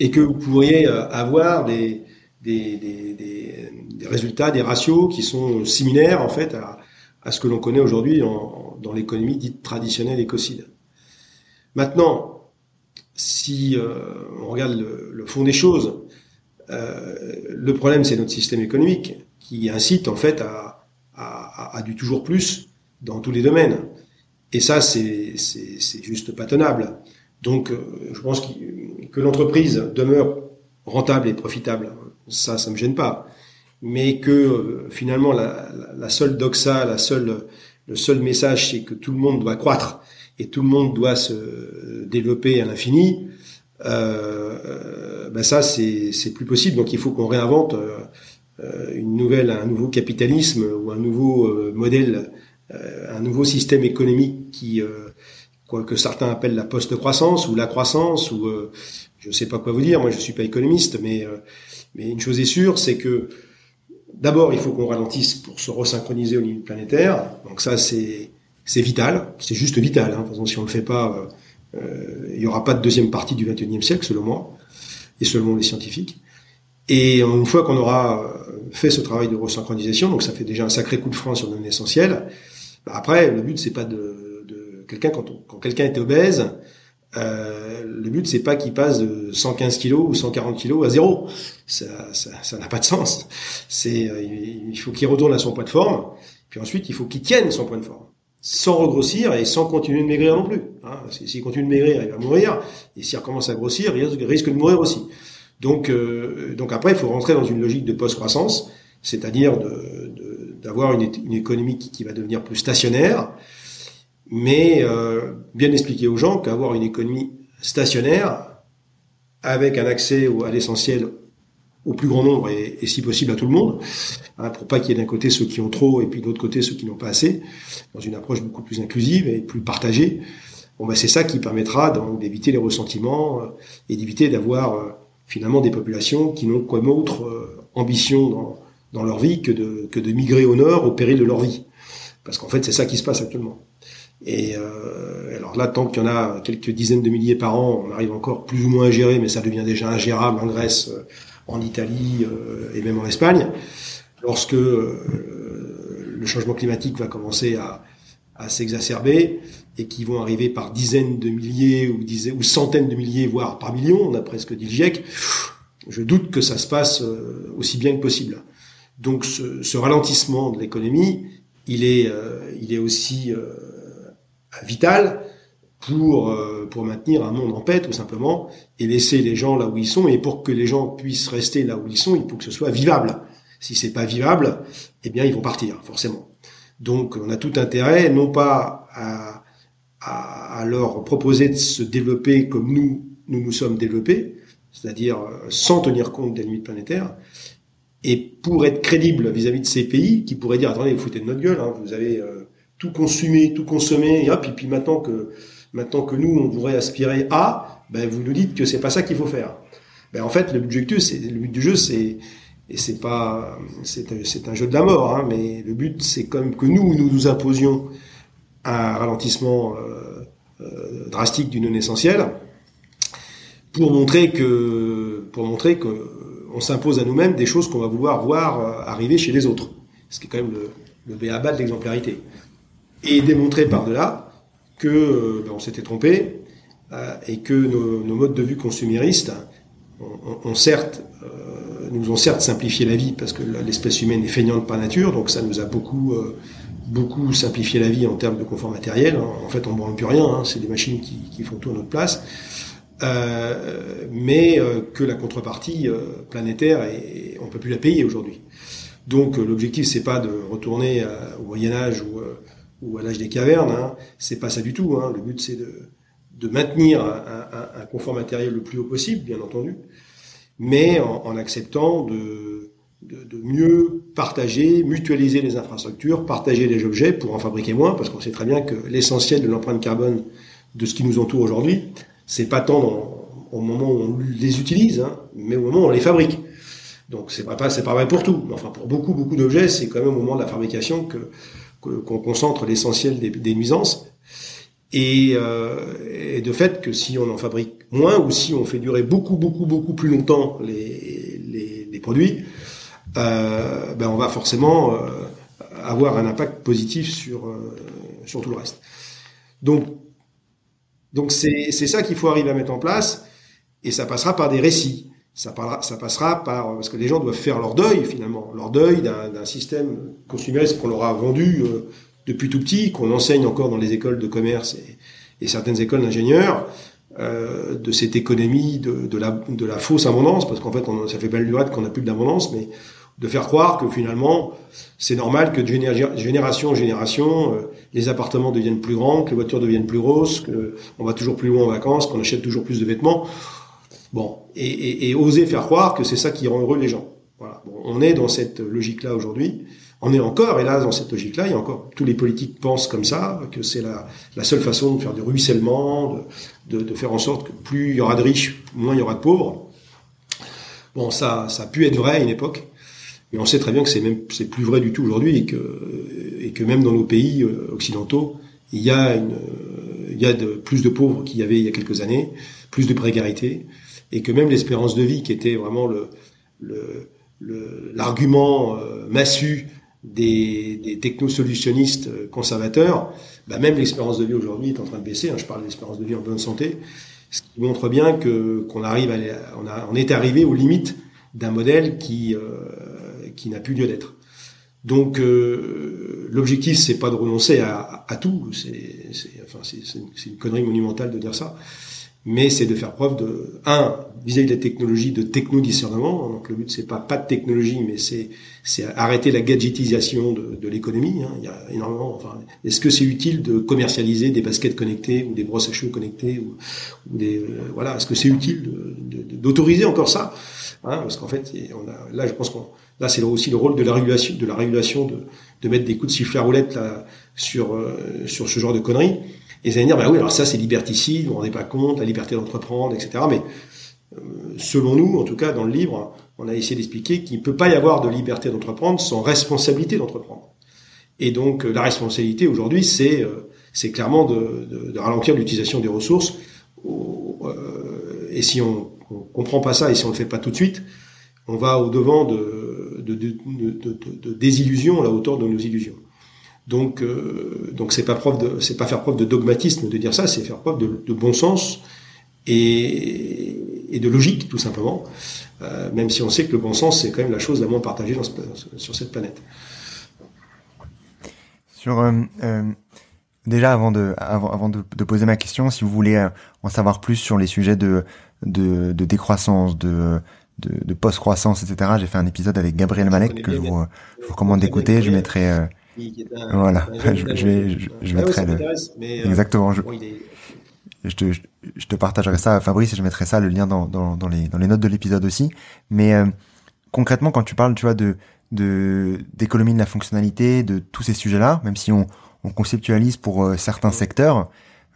et que vous pourriez avoir des, des, des, des, résultats, des ratios qui sont similaires en fait à, ce que l'on connaît aujourd'hui dans l'économie dite traditionnelle écocide. Maintenant, si on regarde le, fond des choses, le problème c'est notre système économique qui incite en fait à, à, du toujours plus dans tous les domaines. Et ça, c'est juste pas tenable. Donc, euh, je pense que, l'entreprise demeure rentable et profitable. Ça, ça me gêne pas. Mais que euh, finalement, la, seule doxa, la seule, le seul message, c'est que tout le monde doit croître et tout le monde doit se développer à l'infini. Euh, ben ça, c'est plus possible. Donc, il faut qu'on réinvente. Euh, euh, une nouvelle, un nouveau capitalisme ou un nouveau euh, modèle, euh, un nouveau système économique qui, quoi que certains appellent la post-croissance ou la croissance ou je ne sais pas quoi vous dire. Moi, je suis pas économiste, mais mais une chose est sûre, c'est que d'abord, il faut qu'on ralentisse pour se resynchroniser au niveau planétaire. Donc ça, c'est c'est vital, c'est juste vital. Hein. De toute si on le fait pas, euh, il y aura pas de deuxième partie du XXIe siècle, selon moi, et selon les scientifiques. Et une fois qu'on aura fait ce travail de resynchronisation, donc ça fait déjà un sacré coup de frein sur le essentielles. Bah après, le but c'est pas de, de quelqu'un quand, quand quelqu'un est obèse, euh, le but c'est pas qu'il passe de 115 kg ou 140 kg à zéro. Ça, ça, ça n'a pas de sens. C'est, euh, il faut qu'il retourne à son point de forme, puis ensuite il faut qu'il tienne son point de forme, sans regrossir et sans continuer de maigrir non plus. Hein, s'il continue de maigrir, il va mourir, et s'il recommence à grossir, il risque de mourir aussi. Donc, euh, donc après, il faut rentrer dans une logique de post-croissance, c'est-à-dire d'avoir une, économie qui, va devenir plus stationnaire, mais euh, bien expliquer aux gens qu'avoir une économie stationnaire avec un accès à l'essentiel au plus grand nombre et, si possible à tout le monde, hein, pour pas qu'il y ait d'un côté ceux qui ont trop et puis de l'autre côté ceux qui n'ont pas assez, dans une approche beaucoup plus inclusive et plus partagée. Bon, ben c'est ça qui permettra d'éviter les ressentiments euh, et d'éviter d'avoir finalement des populations qui n'ont comme autre euh, ambition dans, dans leur vie que de, que de migrer au nord au péril de leur vie. Parce qu'en fait, c'est ça qui se passe actuellement. Et euh, alors là, tant qu'il y en a quelques dizaines de milliers par an, on arrive encore plus ou moins à gérer, mais ça devient déjà ingérable en Grèce, euh, en Italie euh, et même en Espagne. Lorsque euh, le changement climatique va commencer à, à s'exacerber et qui vont arriver par dizaines de milliers ou, dizaines, ou centaines de milliers, voire par millions, on a presque dit le GIEC, je doute que ça se passe euh, aussi bien que possible. Donc ce, ce ralentissement de l'économie, il est, il est aussi vital pour, euh, pour maintenir un monde en paix, tout simplement, et laisser les gens là où ils sont. Et pour que les gens puissent rester là où ils sont, il faut que ce soit vivable. Si c'est pas vivable, eh bien, ils vont partir, forcément. Donc, on a tout intérêt, non pas à, leur proposer de se développer comme nous, nous nous sommes développés, c'est-à-dire euh, sans tenir compte des limites planétaires, et pour être crédible vis-à-vis de ces pays qui pourraient dire, attendez, vous foutez de notre gueule, hein, vous avez... Euh, tout consommer, tout consommer, et puis maintenant que maintenant que nous on voudrait aspirer à, ben vous nous dites que c'est pas ça qu'il faut faire. Ben en fait, le but du jeu, c'est et c'est pas c'est c'est un jeu de la mort, hein, mais le but c'est quand même que nous nous nous imposions un ralentissement euh, euh, drastique du non essentiel pour montrer que pour montrer que on s'impose à nous-mêmes des choses qu'on va vouloir voir euh, arriver chez les autres. Ce qui est quand même le, le béaba de l'exemplarité et démontrer par-delà que ben, on s'était trompé et que nos, modes de vue consuméristes ont, certes, nous ont certes simplifié la vie parce que l'espèce humaine est feignante par nature, donc ça nous a beaucoup euh, beaucoup simplifié la vie en termes de confort matériel. En fait, on ne branle plus rien, hein, c'est des machines qui, font tout à notre place. Euh, mais que la contrepartie planétaire, et on peut plus la payer aujourd'hui. Donc l'objectif, c'est pas de retourner au Moyen Âge ou à l'âge des cavernes. Hein. C'est pas ça du tout. Hein. Le but, c'est de, maintenir un, confort matériel le plus haut possible, bien entendu, mais en, en acceptant de, de, de, mieux partager, mutualiser les infrastructures, partager les objets pour en fabriquer moins, parce qu'on sait très bien que l'essentiel de l'empreinte carbone de ce qui nous entoure aujourd'hui, c'est pas tant dans, au moment où on les utilise, hein, mais au moment où on les fabrique. Donc c'est pas, pas vrai pour tout. Mais enfin, pour beaucoup, beaucoup d'objets, c'est quand même au moment de la fabrication que qu'on concentre l'essentiel des, des, nuisances. Et, euh, et, de fait que si on en fabrique moins ou si on fait durer beaucoup, beaucoup, beaucoup plus longtemps les, les, produits, euh, ben on va forcément euh, avoir un impact positif sur, sur tout le reste. Donc, donc c'est ça qu'il faut arriver à mettre en place et ça passera par des récits ça, passera par parce que les gens doivent faire leur deuil finalement, leur deuil d'un système consumériste qu'on leur a vendu depuis tout petit, qu'on enseigne encore dans les écoles de commerce et, certaines écoles d'ingénieurs, euh, de cette économie de, la, fausse abondance, parce qu'en fait ça fait belle lurette qu'on n'a plus d'abondance, mais de faire croire que finalement c'est normal que de génération en génération euh, les appartements deviennent plus grands, que les voitures deviennent plus grosses, qu'on va toujours plus loin en vacances, qu'on achète toujours plus de vêtements. Bon, et, et, et, oser faire croire que c'est ça qui rend heureux les gens. Voilà. Bon, on est dans cette logique-là aujourd'hui. On est encore, hélas, dans cette logique-là. Il y a encore tous les politiques pensent comme ça, que c'est la, seule façon de faire du ruissellement, de, faire en sorte que plus il y aura de riches, moins il y aura de pauvres. Bon, ça, a pu être vrai à une époque, mais on sait très bien que c'est même plus vrai du tout aujourd'hui et que et même dans nos pays euh, occidentaux, il y a de, plus de pauvres qu'il y avait il y a quelques années, plus de précarité et que même l'espérance de vie, qui était vraiment l'argument euh, massu des, des technosolutionnistes euh, conservateurs, bah même l'espérance de vie aujourd'hui est en train de baisser. Hein, je parle d'espérance de vie en bonne santé, ce qui montre bien que qu'on arrive, à, on, a, on est arrivé aux limites d'un modèle qui euh, qui n'a plus lieu d'être. Donc euh, l'objectif c'est pas de renoncer à, à tout, c'est enfin une connerie monumentale de dire ça, mais c'est de faire preuve de un vis-à-vis de la technologie de techno-discernement. Donc le but c'est pas pas de technologie, mais c'est c'est arrêter la gadgetisation de, de l'économie. Hein. Il y a énormément. Enfin, est-ce que c'est utile de commercialiser des baskets connectées ou des brosses à cheveux connectées ou, des euh, voilà Est-ce que c'est utile d'autoriser encore ça hein? Parce qu'en fait, on a, là, je pense qu'on là c'est aussi le rôle de la régulation, de la régulation de, de mettre des coups de sifflet à roulette là, sur euh, sur ce genre de conneries. Et vous allez dire, bah oui, alors ça c'est liberticide, on ne pas compte, la liberté d'entreprendre, etc. Mais euh, selon nous, en tout cas dans le livre, on a essayé d'expliquer qu'il ne peut pas y avoir de liberté d'entreprendre sans responsabilité d'entreprendre. Et donc la responsabilité aujourd'hui, c'est euh, c'est clairement de, de, de ralentir l'utilisation des ressources. Euh, et si on, ne comprend pas ça et si on le fait pas tout de suite, on va au devant de, de, de, de, désillusions à la hauteur de nos illusions. Donc, euh, donc c'est pas preuve de, c'est pas faire preuve de dogmatisme de dire ça, c'est faire preuve de, de bon sens et, et, de logique tout simplement. Euh, même si on sait que le bon sens c'est quand même la chose la moins partagée dans sur cette planète. Sur euh, euh, déjà avant de avant, avant de, de, poser ma question, si vous voulez euh, en savoir plus sur les sujets de de, de décroissance, de de, de post-croissance, etc. J'ai fait un épisode avec Gabriel Malek que je vous, je vous recommande d'écouter. Je mettrai voilà, je, vais, je, je ah mettrai le... Euh, Exactement. Je... je, te, je te partagerai ça, Fabrice, et je mettrai ça, le lien dans, dans, dans les, dans les notes de l'épisode aussi. Mais euh, concrètement, quand tu parles, tu vois, de d'économie de, la fonctionnalité, de tous ces sujets-là, même si on, on conceptualise pour euh, certains secteurs,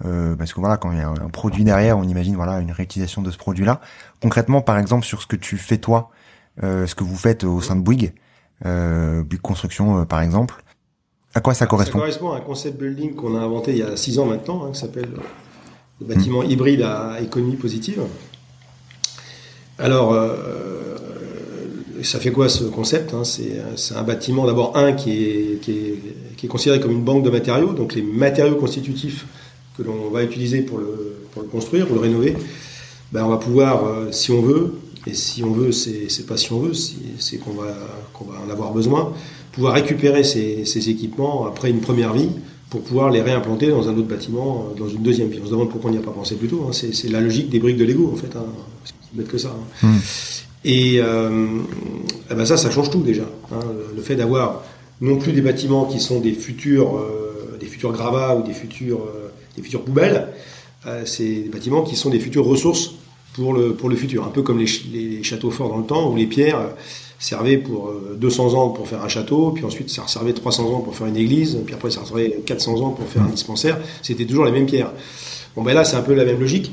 euh, parce que voilà, quand il y a un produit derrière, on imagine voilà une réutilisation de ce produit-là. Concrètement, par exemple, sur ce que tu fais toi, euh, ce que vous faites au sein de Bouygues, euh, Bouygues Construction par exemple, à quoi ça correspond Ça correspond à un concept building qu'on a inventé il y a six ans maintenant, hein, qui s'appelle le bâtiment hybride à économie positive. Alors, euh, ça fait quoi ce concept hein? C'est un bâtiment d'abord un qui est, qui, est, qui est, considéré comme une banque de matériaux, donc les matériaux constitutifs que l'on va utiliser pour le, pour le, construire, pour le rénover, ben on va pouvoir, euh, si on veut, et si on veut, c'est pas si on veut, c'est qu'on va, qu'on va en avoir besoin, pouvoir récupérer ces, ces, équipements après une première vie pour pouvoir les réimplanter dans un autre bâtiment, euh, dans une deuxième vie. On se demande pourquoi on n'y a pas pensé plus tôt. Hein. C'est la logique des briques de Lego, en fait. Hein. C'est que ça. Hein. Hmm. Et, euh, eh ben ça, ça change tout déjà. Hein. Le fait d'avoir non plus des bâtiments qui sont des futurs, euh, des futurs gravats ou des futurs, euh, des futures poubelles, c'est des bâtiments qui sont des futures ressources pour le, pour le futur. Un peu comme les, les châteaux forts dans le temps où les pierres servait pour 200 euh, ans pour faire un château, puis ensuite ça servait 300 ans pour faire une église, puis après ça servait 400 ans pour faire un dispensaire. C'était toujours la même pierre. Bon ben là c'est un peu la même logique,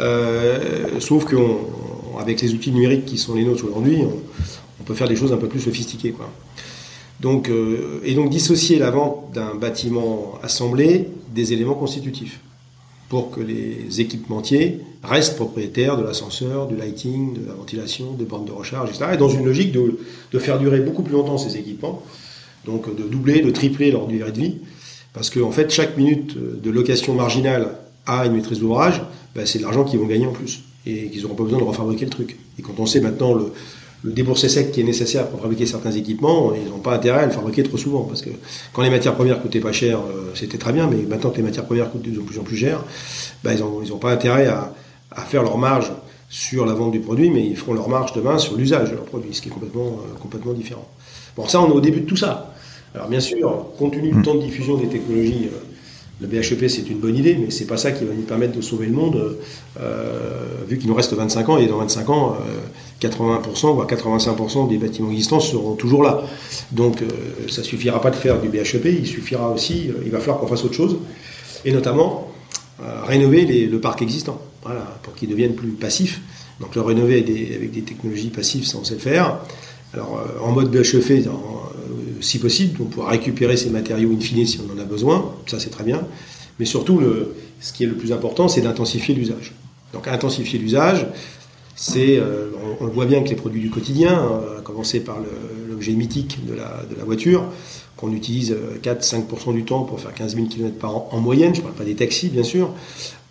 euh, sauf qu'avec les outils numériques qui sont les nôtres aujourd'hui, on, peut faire des choses un peu plus sophistiquées. Euh, et donc dissocier la vente d'un bâtiment assemblé des éléments constitutifs pour que les équipementiers restent propriétaires de l'ascenseur, du lighting, de la ventilation, des bornes de recharge, etc. Et dans une logique de, faire durer beaucoup plus longtemps ces équipements, donc de doubler, de tripler leur durée de vie, parce qu'en en fait, chaque minute de location marginale à une maîtrise d'ouvrage, ben, c'est de l'argent qu'ils vont gagner en plus, et qu'ils n'auront pas besoin de refabriquer le truc. Et quand on sait maintenant le, le déboursé sec qui est nécessaire pour fabriquer certains équipements, ils n'ont pas intérêt à le fabriquer trop souvent. Parce que quand les matières premières coûtaient pas cher, euh, c'était très bien, mais maintenant que les matières premières coûtent de plus en plus cher, bah, ils n'ont ils ont pas intérêt à, à, faire leur marge sur la vente du produit, mais ils feront leur marge demain sur l'usage de leur produit, ce qui est complètement, euh, complètement différent. Bon, ça, on est au début de tout ça. Alors bien sûr, compte tenu du temps de diffusion des technologies, euh, le BHEP, c'est une bonne idée, mais c'est pas ça qui va nous permettre de sauver le monde, euh, vu qu'il nous reste 25 ans, et dans 25 ans, euh, 80%, voire 85% des bâtiments existants seront toujours là. Donc, euh, ça suffira pas de faire du BHEP, il suffira aussi, euh, il va falloir qu'on fasse autre chose, et notamment euh, rénover le parc existant, voilà, pour qu'il devienne plus passif. Donc, le rénover avec des, technologies passives, ça on sait le faire. Alors, en mode BHEP, si possible, on pourra récupérer ces matériaux in fine si on en a besoin, ça c'est très bien. Mais surtout, ce qui est le plus important, c'est d'intensifier l'usage. Donc intensifier l'usage, c'est, euh, on, le voit bien que les produits du quotidien, euh, à commencer par l'objet mythique de la, voiture, qu'on utilise 4-5% du temps pour faire 15 000 km par an en moyenne, je ne parle pas des taxis bien sûr,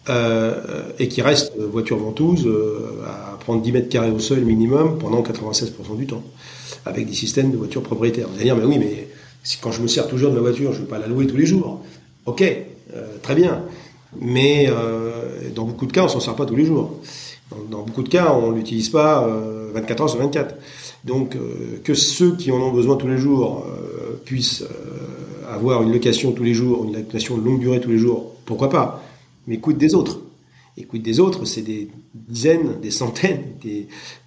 euh, et qui reste euh, voiture ventouse euh, à prendre 10 mètres carrés au sol minimum pendant 96% du temps avec des systèmes de voitures propriétaires. Vous allez dire, mais oui, mais quand je me sers toujours de ma voiture, je ne vais pas la louer tous les jours. Ok, euh, très bien. mais dans beaucoup de cas, on s'en sert pas tous les jours. Dans, beaucoup de cas, on l'utilise pas 24 heures sur 24. Donc, que ceux qui en ont besoin tous les jours puissent avoir une location tous les jours, une location de longue durée tous les jours, pourquoi pas? Mais écoute des autres. Écoute des autres, c'est des dizaines, des centaines,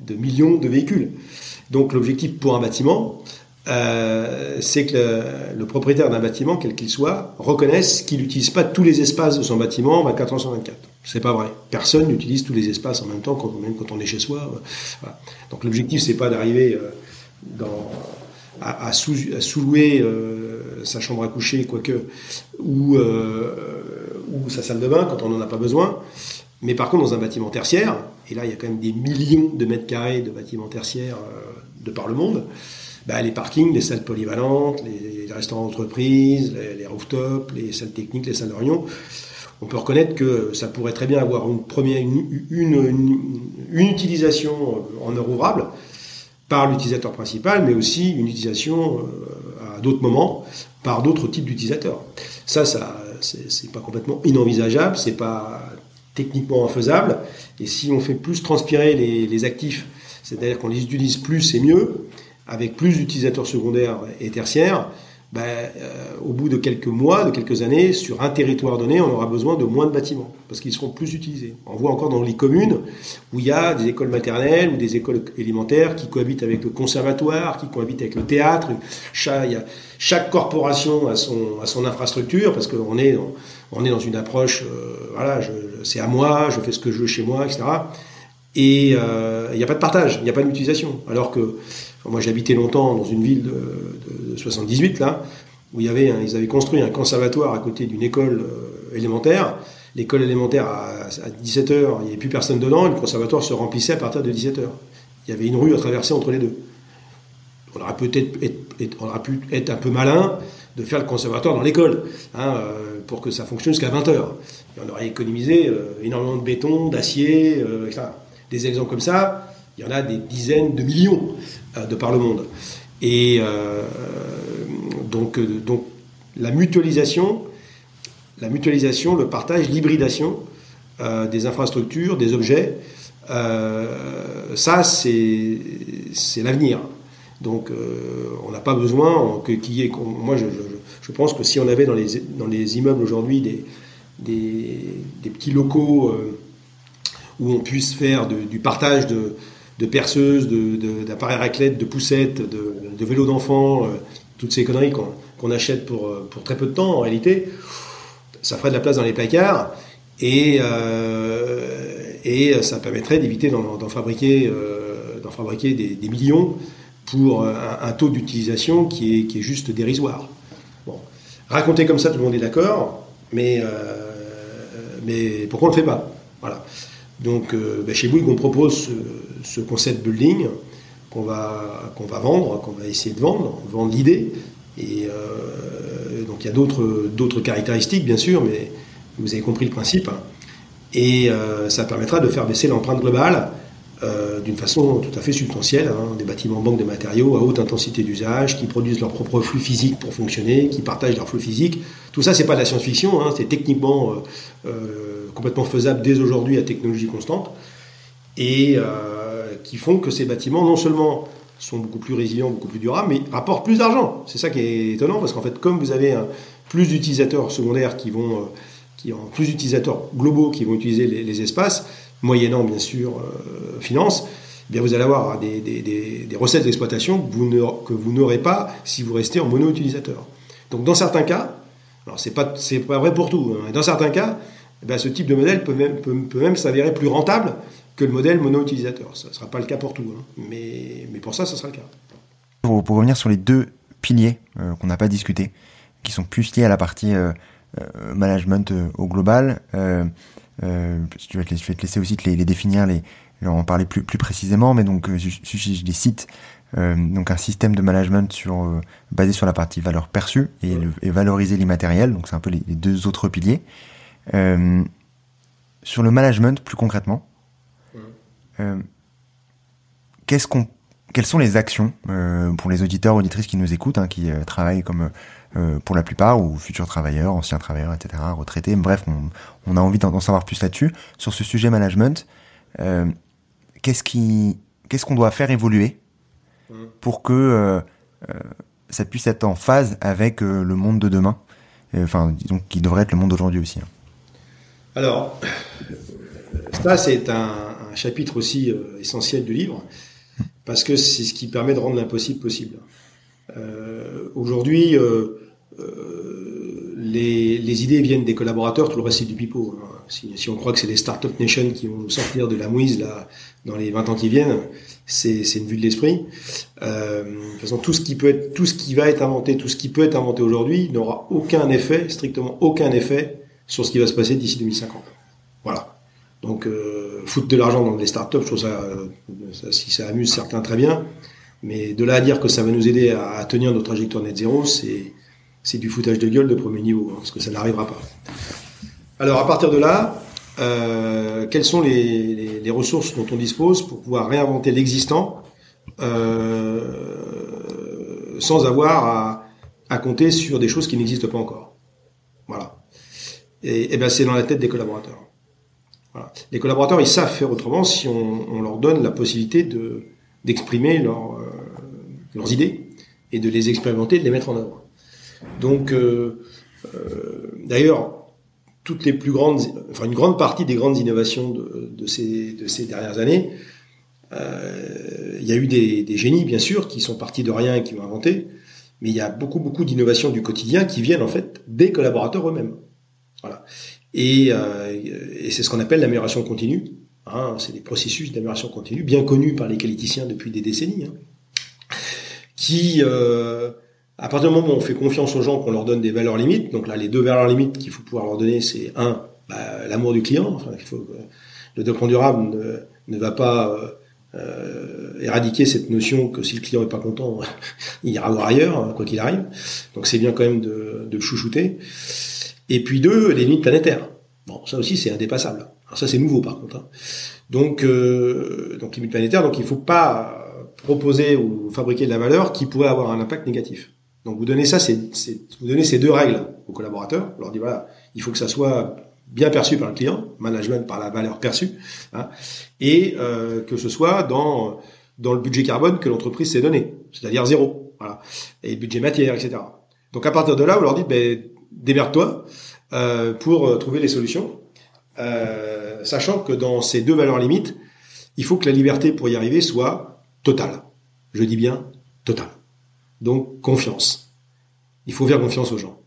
de millions de véhicules. Donc l'objectif pour un bâtiment, euh, c'est que le, propriétaire d'un bâtiment, quel qu'il soit, reconnaisse qu'il n'utilise pas tous les espaces de son bâtiment 24 heures sur 24. C'est pas vrai. Personne n'utilise tous les espaces en même temps, quand, même quand on est chez soi. Euh, Donc l'objectif, c'est pas d'arriver euh, dans à, sous-louer sa chambre à coucher, quoique, ou, ou sa salle de bain quand on n'en a pas besoin. Mais par contre, dans un bâtiment tertiaire, et là, il y a quand même des millions de mètres carrés de bâtiments tertiaires de par le monde, bah, les parkings, les salles polyvalentes, les, restaurants d'entreprise, les, rooftops, les salles techniques, les salles de on peut reconnaître que ça pourrait très bien avoir une première une, utilisation en heure ouvrable par l'utilisateur principal, mais aussi une utilisation euh, à d'autres moments par d'autres types d'utilisateurs. Ça, ça, c'est pas complètement inenvisageable, c'est pas techniquement infaisable. Et si on fait plus transpirer les, actifs, c'est-à-dire qu'on les utilise plus et mieux, avec plus d'utilisateurs secondaires et tertiaires, ben, euh, au bout de quelques mois, de quelques années, sur un territoire donné, on aura besoin de moins de bâtiments, parce qu'ils seront plus utilisés. On voit encore dans les communes où il y a des écoles maternelles ou des écoles élémentaires qui cohabitent avec le conservatoire, qui cohabitent avec le théâtre. Chaque, chaque corporation a son, a son infrastructure, parce qu'on est, on est dans une approche, euh, voilà, c'est à moi, je fais ce que je veux chez moi, etc. Et euh, il n'y a pas de partage, il n'y a pas d'utilisation. Alors que moi, j'habitais longtemps dans une ville de, 78, là, où ils avaient construit un conservatoire à côté d'une école euh, élémentaire. L'école élémentaire, à, 17h, il n'y avait plus personne dedans, et le conservatoire se remplissait à partir de 17h. Il y avait une rue à traverser entre les deux. On aurait peut-être pu être un peu malin de faire le conservatoire dans l'école, hein, pour que ça fonctionne jusqu'à 20h. Et on aurait économisé euh, énormément de béton, d'acier, etc. Des exemples comme ça, il y en a des dizaines de millions euh, de par le monde. Et euh, donc, euh, donc la mutualisation, la mutualisation, le partage, l'hybridation des infrastructures, des objets, ça c'est l'avenir. Donc on n'a pas besoin qu'il y ait. Moi je, pense que si on avait dans les, dans les immeubles aujourd'hui des, petits locaux où on puisse faire du partage de, perceuses, d'appareils de, raclette, de poussettes, de, vélos d'enfants, euh, toutes ces conneries qu'on achète pour, euh, pour très peu de temps en réalité, ça ferait de la place dans les placards et, euh, ça permettrait d'éviter d'en fabriquer, des, millions pour un, taux d'utilisation qui est juste dérisoire. Raconter comme ça, tout le monde est d'accord, mais, mais pourquoi on ne le fait pas? Voilà. Donc ben, chez Bouygues, on propose ce concept building qu'on va, va vendre, qu'on va essayer de vendre, vendre l'idée. Et euh, donc il y a d'autres, caractéristiques, bien sûr, mais vous avez compris le principe. Et euh, ça permettra de faire baisser l'empreinte globale euh, d'une façon tout à fait substantielle. Hein. Des bâtiments banques de matériaux à haute intensité d'usage, qui produisent leur propre flux physique pour fonctionner, qui partagent leur flux physique. Tout ça, c'est pas de la science-fiction, hein. c'est techniquement complètement faisable dès aujourd'hui à technologie constante. Et qui font que ces bâtiments, non seulement sont beaucoup plus résilients, beaucoup plus durables, mais rapportent plus d'argent. C'est ça qui est étonnant, parce qu'en fait, comme vous avez plus d'utilisateurs secondaires qui vont, euh, qui ont plus d'utilisateurs globaux qui vont utiliser les, espaces, moyennant bien sûr euh, finance, eh bien vous allez avoir des, des, des, recettes d'exploitation que vous n'aurez pas si vous restez en mono-utilisateur. Donc dans certains cas, alors c'est pas pas vrai pour tout, hein, dans certains cas, eh ce type de modèle peut même, peut, peut même s'avérer plus rentable que le modèle mono-utilisateur. Ça ne sera pas le cas pour tout, hein. mais, mais pour ça, ça sera le cas. Pour, revenir sur les deux piliers euh, qu'on n'a pas discuté, qui sont plus liés à la partie euh, euh, management au global, je, vais te, laisser aussi les, les définir, les, en parler plus, plus précisément, mais donc je, je, les cite. donc un système de management sur, basé sur la partie valeur perçue et, et valoriser l'immatériel, donc c'est un peu les, les, deux autres piliers. sur le management, plus concrètement, euh, qu'est-ce qu'on quelles sont les actions euh, pour les auditeurs auditrices qui nous écoutent, hein, qui travaillent comme pour la plupart ou futurs travailleurs, anciens travailleurs, etc., retraités. Bref, on, on a envie d'en savoir plus là-dessus sur ce sujet management. qu'est-ce qui qu'est-ce qu'on doit faire évoluer mmh. pour que ça puisse être en phase avec le monde de demain, enfin disons qui devrait être le monde d'aujourd'hui aussi. Hein. Alors, ça c'est un, chapitre aussi euh, essentiel du livre, parce que c'est ce qui permet de rendre l'impossible possible. Euh, aujourd'hui, euh, les, idées viennent des collaborateurs, tout le reste c'est du pipeau. Hein. Si, on croit que c'est les start-up nations qui vont nous sortir de la mouise là, dans les 20 ans qui viennent, c'est, une vue de l'esprit. de toute façon, tout ce qui peut être, tout ce qui va être inventé, tout ce qui peut être inventé aujourd'hui n'aura aucun effet, strictement aucun effet sur ce qui va se passer d'ici 2050. Voilà. Donc, euh, foutre de l'argent dans des startups, je trouve ça, si ça amuse certains, très bien. Mais de là à dire que ça va nous aider à, tenir notre trajectoire net zéro, c'est, du foutage de gueule de premier niveau, hein, parce que ça n'arrivera pas. Alors, à partir de là, euh, quelles sont les, les, les, ressources dont on dispose pour pouvoir réinventer l'existant euh, sans avoir à, à compter sur des choses qui n'existent pas encore? Voilà. Et, et ben c'est dans la tête des collaborateurs. Les collaborateurs, ils savent faire autrement si on, leur donne la possibilité de d'exprimer euh, leurs idées et de les expérimenter, de les mettre en œuvre. Donc, euh, euh, d'ailleurs, toutes les plus grandes, enfin une grande partie des grandes innovations de, ces, de ces dernières années, il y a eu des, génies, bien sûr, qui sont partis de rien et qui ont inventé, mais il y a beaucoup, beaucoup d'innovations du quotidien qui viennent en fait des collaborateurs eux-mêmes. Et c'est ce qu'on appelle l'amélioration continue. Hein, c'est des processus d'amélioration continue, bien connus par les qualiticiens depuis des décennies, hein, qui, euh, à partir du moment où on fait confiance aux gens, qu'on leur donne des valeurs limites, donc là, les deux valeurs limites qu'il faut pouvoir leur donner, c'est un, bah, l'amour du client. Il faut, le développement durable ne, ne va pas euh, éradiquer cette notion que si le client est pas content, il ira voir ailleurs, quoi qu'il arrive. Donc c'est bien quand même de, de le chouchouter. Et puis deux, les limites planétaires. Bon, ça aussi c'est indépassable. Alors ça c'est nouveau par contre. Hein. Donc, euh, donc limites planétaires. Donc il faut pas proposer ou fabriquer de la valeur qui pourrait avoir un impact négatif. Donc vous donnez ça, c'est, vous donnez ces deux règles aux collaborateurs. Vous leur dites voilà, il faut que ça soit bien perçu par le client, management par la valeur perçue, hein, et euh, que ce soit dans dans le budget carbone que l'entreprise s'est donné, c'est-à-dire zéro, voilà, et budget matière, etc. Donc à partir de là, vous leur dites ben démerde-toi euh, pour euh, trouver les solutions, euh, sachant que dans ces deux valeurs limites, il faut que la liberté pour y arriver soit totale. Je dis bien totale. Donc confiance. Il faut faire confiance aux gens.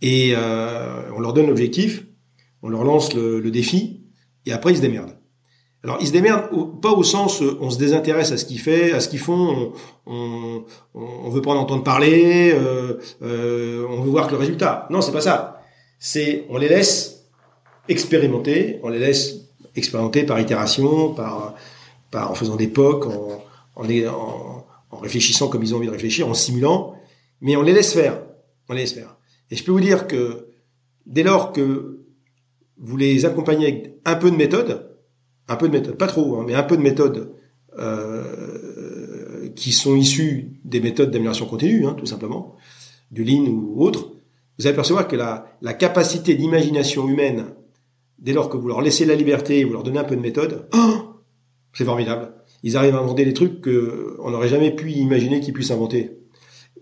Et euh, on leur donne l'objectif, on leur lance le, défi, et après ils se démerdent. Alors ils se démerdent pas au sens on se désintéresse à ce qu'ils font, à ce on, on, on, veut pas en entendre parler, euh, euh, on veut voir que le résultat. Non, c'est pas ça. C'est on les laisse expérimenter, on les laisse expérimenter par itération, par, en faisant des POC, en, réfléchissant comme ils ont envie de réfléchir, en simulant, mais on les laisse faire. On les laisse faire. Et je peux vous dire que dès lors que vous les accompagnez avec un peu de méthode, un peu de méthode, pas trop, hein, mais un peu de méthode euh, qui sont issues des méthodes d'amélioration continue, hein, tout simplement, du Lean ou autre, vous allez percevoir que la capacité d'imagination humaine, dès lors que vous leur laissez la liberté et vous leur donnez un peu de méthode, oh, c'est formidable. Ils arrivent à inventer des trucs qu'on n'aurait jamais pu imaginer qu'ils puissent inventer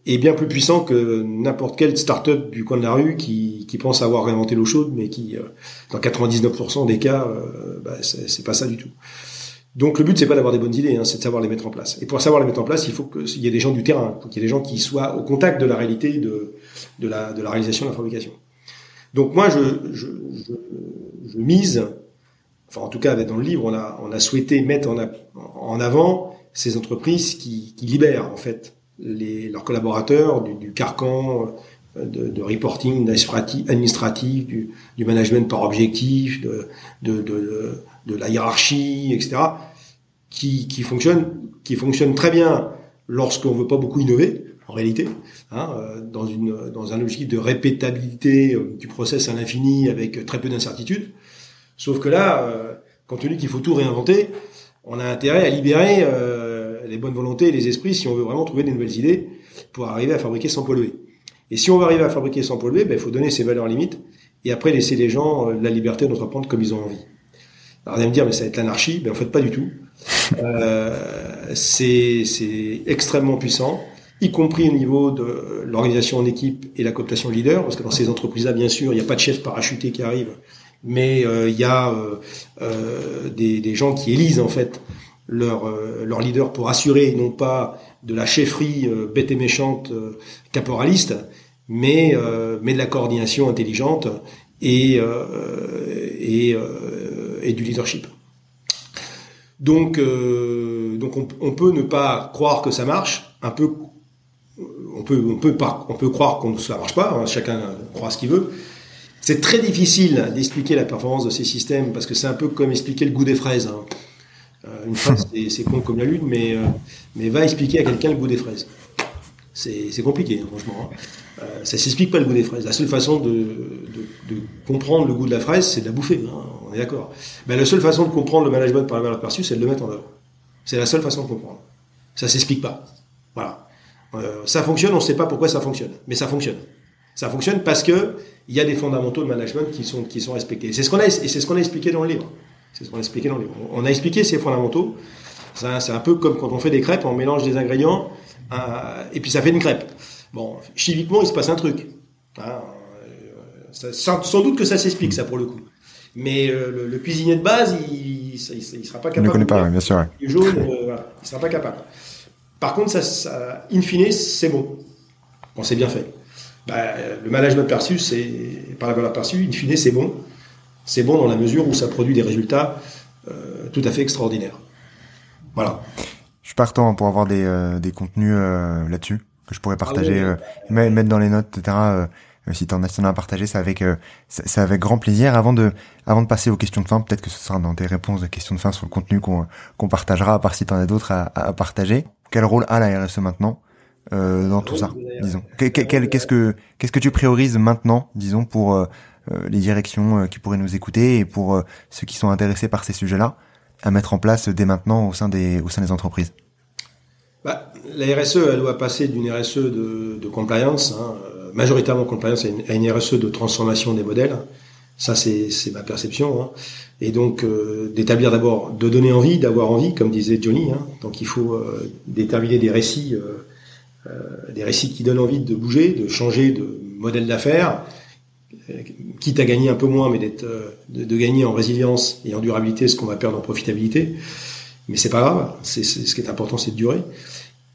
est bien plus puissant que n'importe quelle start-up du coin de la rue qui, qui pense avoir réinventé l'eau chaude, mais qui, euh, dans 99% des cas, euh, bah, c'est pas ça du tout. Donc le but c'est pas d'avoir des bonnes idées, hein, c'est de savoir les mettre en place. Et pour savoir les mettre en place, il faut qu'il y ait des gens du terrain, qu'il y ait des gens qui soient au contact de la réalité de, de, la, de la réalisation de la fabrication. Donc moi je, je, je, je mise, enfin en tout cas dans le livre on a, souhaité mettre en, avant ces entreprises qui, libèrent en fait leurs collaborateurs du, carcan euh, de, reporting administratif, du, management par objectif, de, la hiérarchie, etc., qui, qui fonctionne, qui fonctionne très bien lorsqu'on veut pas beaucoup innover, en réalité, hein, euh, dans, une, dans un objectif de répétabilité euh, du process à l'infini avec très peu d'incertitude. Sauf que là, compte tenu qu'il faut tout réinventer, on a intérêt à libérer les bonnes volontés et les esprits si on veut vraiment trouver des nouvelles idées pour arriver à fabriquer sans polluer. Et si on veut arriver à fabriquer sans polluer, ben, il faut donner ses valeurs limites et après laisser les gens la liberté d'entreprendre comme ils ont envie. Alors, vous allez me dire, mais ça va être l'anarchie. Ben, en fait, pas du tout. Euh, c'est extrêmement puissant, y compris au niveau de l'organisation en équipe et la cooptation leader, parce que dans ces entreprises-là, bien sûr, il n'y a pas de chef parachuté qui arrive, mais euh, il y a euh, euh, des, gens qui élisent en fait leur, leur leader pour assurer non pas de la chefferie bête et méchante caporaliste, mais, mais de la coordination intelligente et, et, et du leadership. Donc, donc on, on, peut ne pas croire que ça marche. Un peu, on peut, on peut on peut croire qu'on ça marche pas. Hein, chacun croit ce qu'il veut. C'est très difficile d'expliquer la performance de ces systèmes parce que c'est un peu comme expliquer le goût des fraises. Hein. Euh, une phrase, c'est con comme la lune, mais euh, mais va expliquer à quelqu'un le goût des fraises. C'est compliqué, hein, franchement. Hein. Euh, ça s'explique pas le goût des fraises. La seule façon de, de, comprendre le goût de la fraise, c'est de la bouffer. On est d'accord. Ben, la seule façon de comprendre le management par la valeur perçue, c'est de le mettre en œuvre. C'est la seule façon de comprendre. Ça s'explique pas. Euh, ça fonctionne, on ne sait pas pourquoi ça fonctionne, mais ça fonctionne. Ça fonctionne parce que il y a des fondamentaux de management qui sont qui sont respectés. C'est ce qu'on a et c'est ce qu'on a expliqué dans le livre. C'est ce qu'on a expliqué dans le livre. On a expliqué ces fondamentaux. C'est un peu comme quand on fait des crêpes, on mélange des ingrédients euh, et puis ça fait une crêpe. Bon, chimiquement, il se passe un truc. Hein, sans, doute que ça s'explique, ça, pour le coup. Mais euh, le, cuisinier de base, il, il, sera pas capable. ne connaît pas, bien sûr. Il jaune, voilà, il sera pas capable. Par contre, ça, ça in fine, c'est bon. Bon, c'est bien fait. Bah, le management perçu, c'est par la valeur perçue, in fine, c'est bon. C'est bon dans la mesure où ça produit des résultats euh, tout à fait extraordinaires. Voilà je suis partant pour avoir des, euh, des contenus euh, là-dessus que je pourrais partager, ah mettre dans les notes, etc. si t'en as, si en as partagé, c'est avec, c'est avec grand plaisir. Avant de, avant de passer aux questions de fin, peut-être que ce sera dans tes réponses de questions de fin sur le contenu qu'on qu'on partagera, à part si t'en as d'autres à, à, partager. Quel rôle a la RSE maintenant euh, dans tout ça, disons? Qu'est-ce que qu'est-ce que tu priorises maintenant, disons, pour les directions qui pourraient nous écouter et pour ceux qui sont intéressés par ces sujets-là à mettre en place dès maintenant au sein des, au sein des entreprises? Bah, La RSE, elle doit passer d'une RSE de, de compliance, hein, euh, majoritairement compliance, à une, RSE de transformation des modèles. Ça, c'est ma perception. Hein. Et donc, euh, d'établir d'abord, de donner envie, d'avoir envie, comme disait Johnny. Hein. Donc, il faut euh, déterminer des récits, euh, des récits qui donnent envie de bouger, de changer de modèle d'affaires, quitte à gagner un peu moins, mais d'être, euh, de, gagner en résilience et en durabilité ce qu'on va perdre en profitabilité. Mais c'est pas grave. C'est, ce qui est important, c'est de durer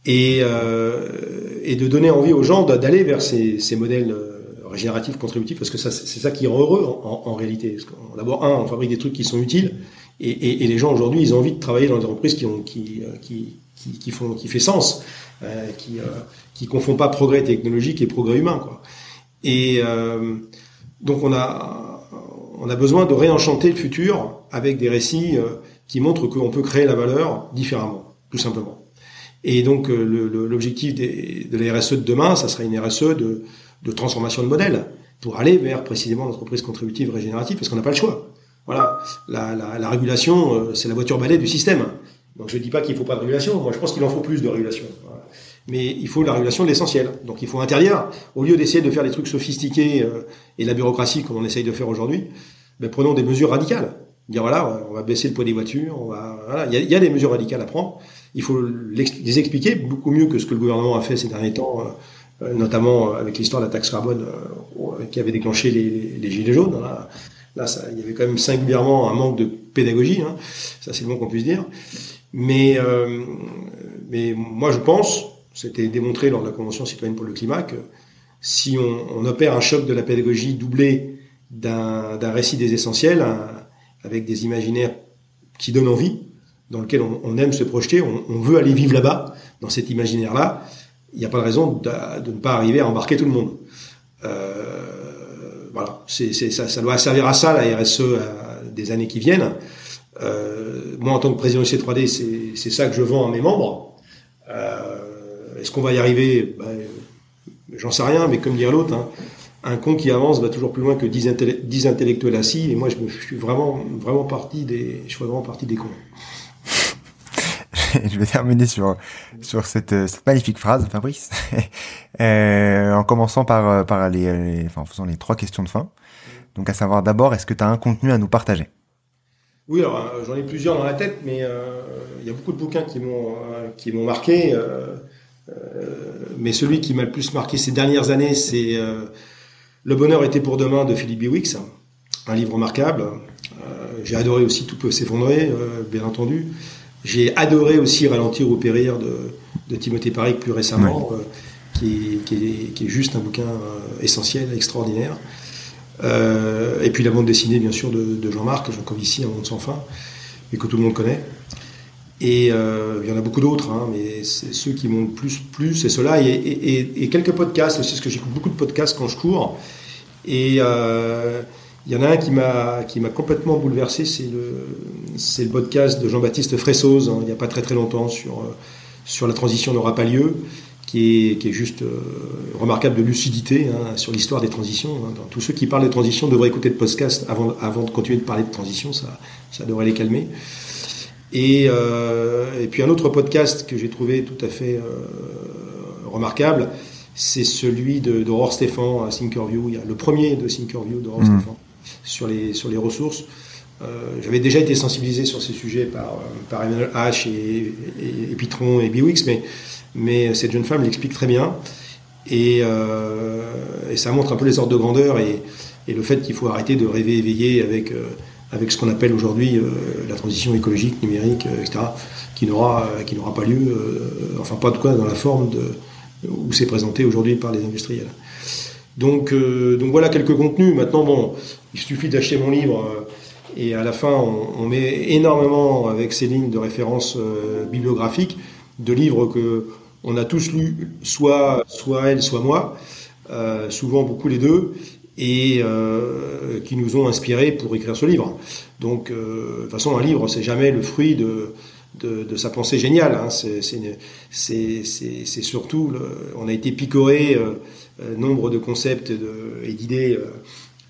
et, euh, et de donner envie aux gens d'aller vers ces, ces modèles régénératifs, contributifs, parce que ça, c'est ça qui rend heureux en, réalité. D'abord, un, on fabrique des trucs qui sont utiles, et, et, les gens aujourd'hui, ils ont envie de travailler dans des entreprises qui, ont, qui, euh, qui, qui, qui font, qui fait sens, euh, qui, euh, qui confondent pas progrès technologique et progrès humain, quoi. Et euh, donc on a, on a besoin de réenchanter le futur avec des récits qui montrent qu'on peut créer la valeur différemment, tout simplement. Et donc l'objectif de la RSE de demain, ça sera une RSE de, de transformation de modèle pour aller vers précisément l'entreprise contributive régénérative, parce qu'on n'a pas le choix. Voilà, la, la, la régulation, euh, c'est la voiture balai du système. Donc je ne dis pas qu'il ne faut pas de régulation, moi je pense qu'il en faut plus de régulation. Mais il faut la régulation de l'essentiel. Donc il faut interdire, au lieu d'essayer de faire des trucs sophistiqués euh, et la bureaucratie comme on essaye de faire aujourd'hui, ben, prenons des mesures radicales. Dire voilà, on va baisser le poids des voitures, on va, voilà, il y a, y a, des mesures radicales à prendre. Il faut les expliquer beaucoup mieux que ce que le gouvernement a fait ces derniers temps, euh, euh, notamment avec l'histoire de la taxe carbone qui avait déclenché les, gilets jaunes. Là, il y avait quand même singulièrement un manque de pédagogie, hein, ça c'est le moins qu'on puisse dire. Mais, mais moi je pense, c'était démontré lors de la Convention citoyenne pour le climat que si on, opère un choc de la pédagogie doublé d'un récit des essentiels, avec des imaginaires qui donnent envie, dans lequel on, aime se projeter, on veut aller vivre là-bas, dans cet imaginaire-là, il n'y a pas de raison de, ne pas arriver à embarquer tout le monde. Euh, voilà, ça, doit servir à ça la RSE à des années qui viennent. Euh, moi, en tant que président du C3D, c'est ça que je vends à mes membres. Euh, est-ce qu'on va y arriver? Ben, J'en sais rien, mais comme dire l'autre, hein, un con qui avance va toujours plus loin que 10, intellectuels assis. Et moi, je, suis vraiment, vraiment parti des, je fais vraiment partie des cons. je vais terminer sur sur cette, cette magnifique phrase, Fabrice, euh, en commençant par par les, en faisant les trois questions de fin. Donc à savoir d'abord, est-ce que tu as un contenu à nous partager? Oui, alors j'en ai plusieurs dans la tête, mais il y a beaucoup de bouquins qui m'ont qui m'ont marqué. mais celui qui m'a le plus marqué ces dernières années, c'est Le bonheur était pour demain de Philippe Biwix, un livre remarquable. J'ai adoré aussi Tout peut s'effondrer, bien entendu. J'ai adoré aussi Ralentir ou périr de, de Timothée Parry plus récemment, euh, qui, est, juste un bouquin euh, essentiel, extraordinaire. Euh, et puis la bande dessinée, bien sûr, de, Jean-Marc, Jean Covici, Un monde sans fin, et que tout le monde connaît. Et il y en a beaucoup d'autres, hein, mais c'est ceux qui m'ont le plus plu, c'est ceux-là. Et, quelques podcasts, c'est ce que j'écoute beaucoup de podcasts quand je cours. Et il y en a un qui m'a qui m'a complètement bouleversé, c'est le c'est le podcast de Jean-Baptiste Fressoz, hein, il n'y a pas très très longtemps sur euh, sur la transition n'aura pas lieu, qui est qui est juste euh, remarquable de lucidité hein, sur l'histoire des transitions. Hein. Tous ceux qui parlent de transition devraient écouter le podcast avant avant de continuer de parler de transition, ça ça devrait les calmer. Et euh, et puis un autre podcast que j'ai trouvé tout à fait remarquable, c'est celui de, de Stéphan à Thinkerview. Il y a le premier de Thinkerview Rohr mmh. Stéphan sur les, sur les ressources. Euh, j'avais déjà été sensibilisé sur ces sujets par, euh, par Emmanuel H et, Pitron et Biwix, mais, mais cette jeune femme l'explique très bien. Et, euh, ça montre un peu les ordres de grandeur et, le fait qu'il faut arrêter de rêver éveillé avec, avec ce qu'on appelle aujourd'hui la transition écologique, numérique, etc., qui n'aura, pas lieu, enfin pas de quoi dans la forme où c'est présenté aujourd'hui par les industriels. Donc, donc voilà quelques contenus. Maintenant, bon, il suffit d'acheter mon livre euh, et à la fin, on, met énormément avec ces lignes de référence euh, bibliographiques de livres que on a tous lus, soit, soit elle, soit moi, euh, souvent beaucoup les deux, et qui nous ont inspirés pour écrire ce livre. Donc, de toute façon, un livre, c'est jamais le fruit de, de, sa pensée géniale. Hein. C'est surtout, on a été picoré nombre de concepts et d'idées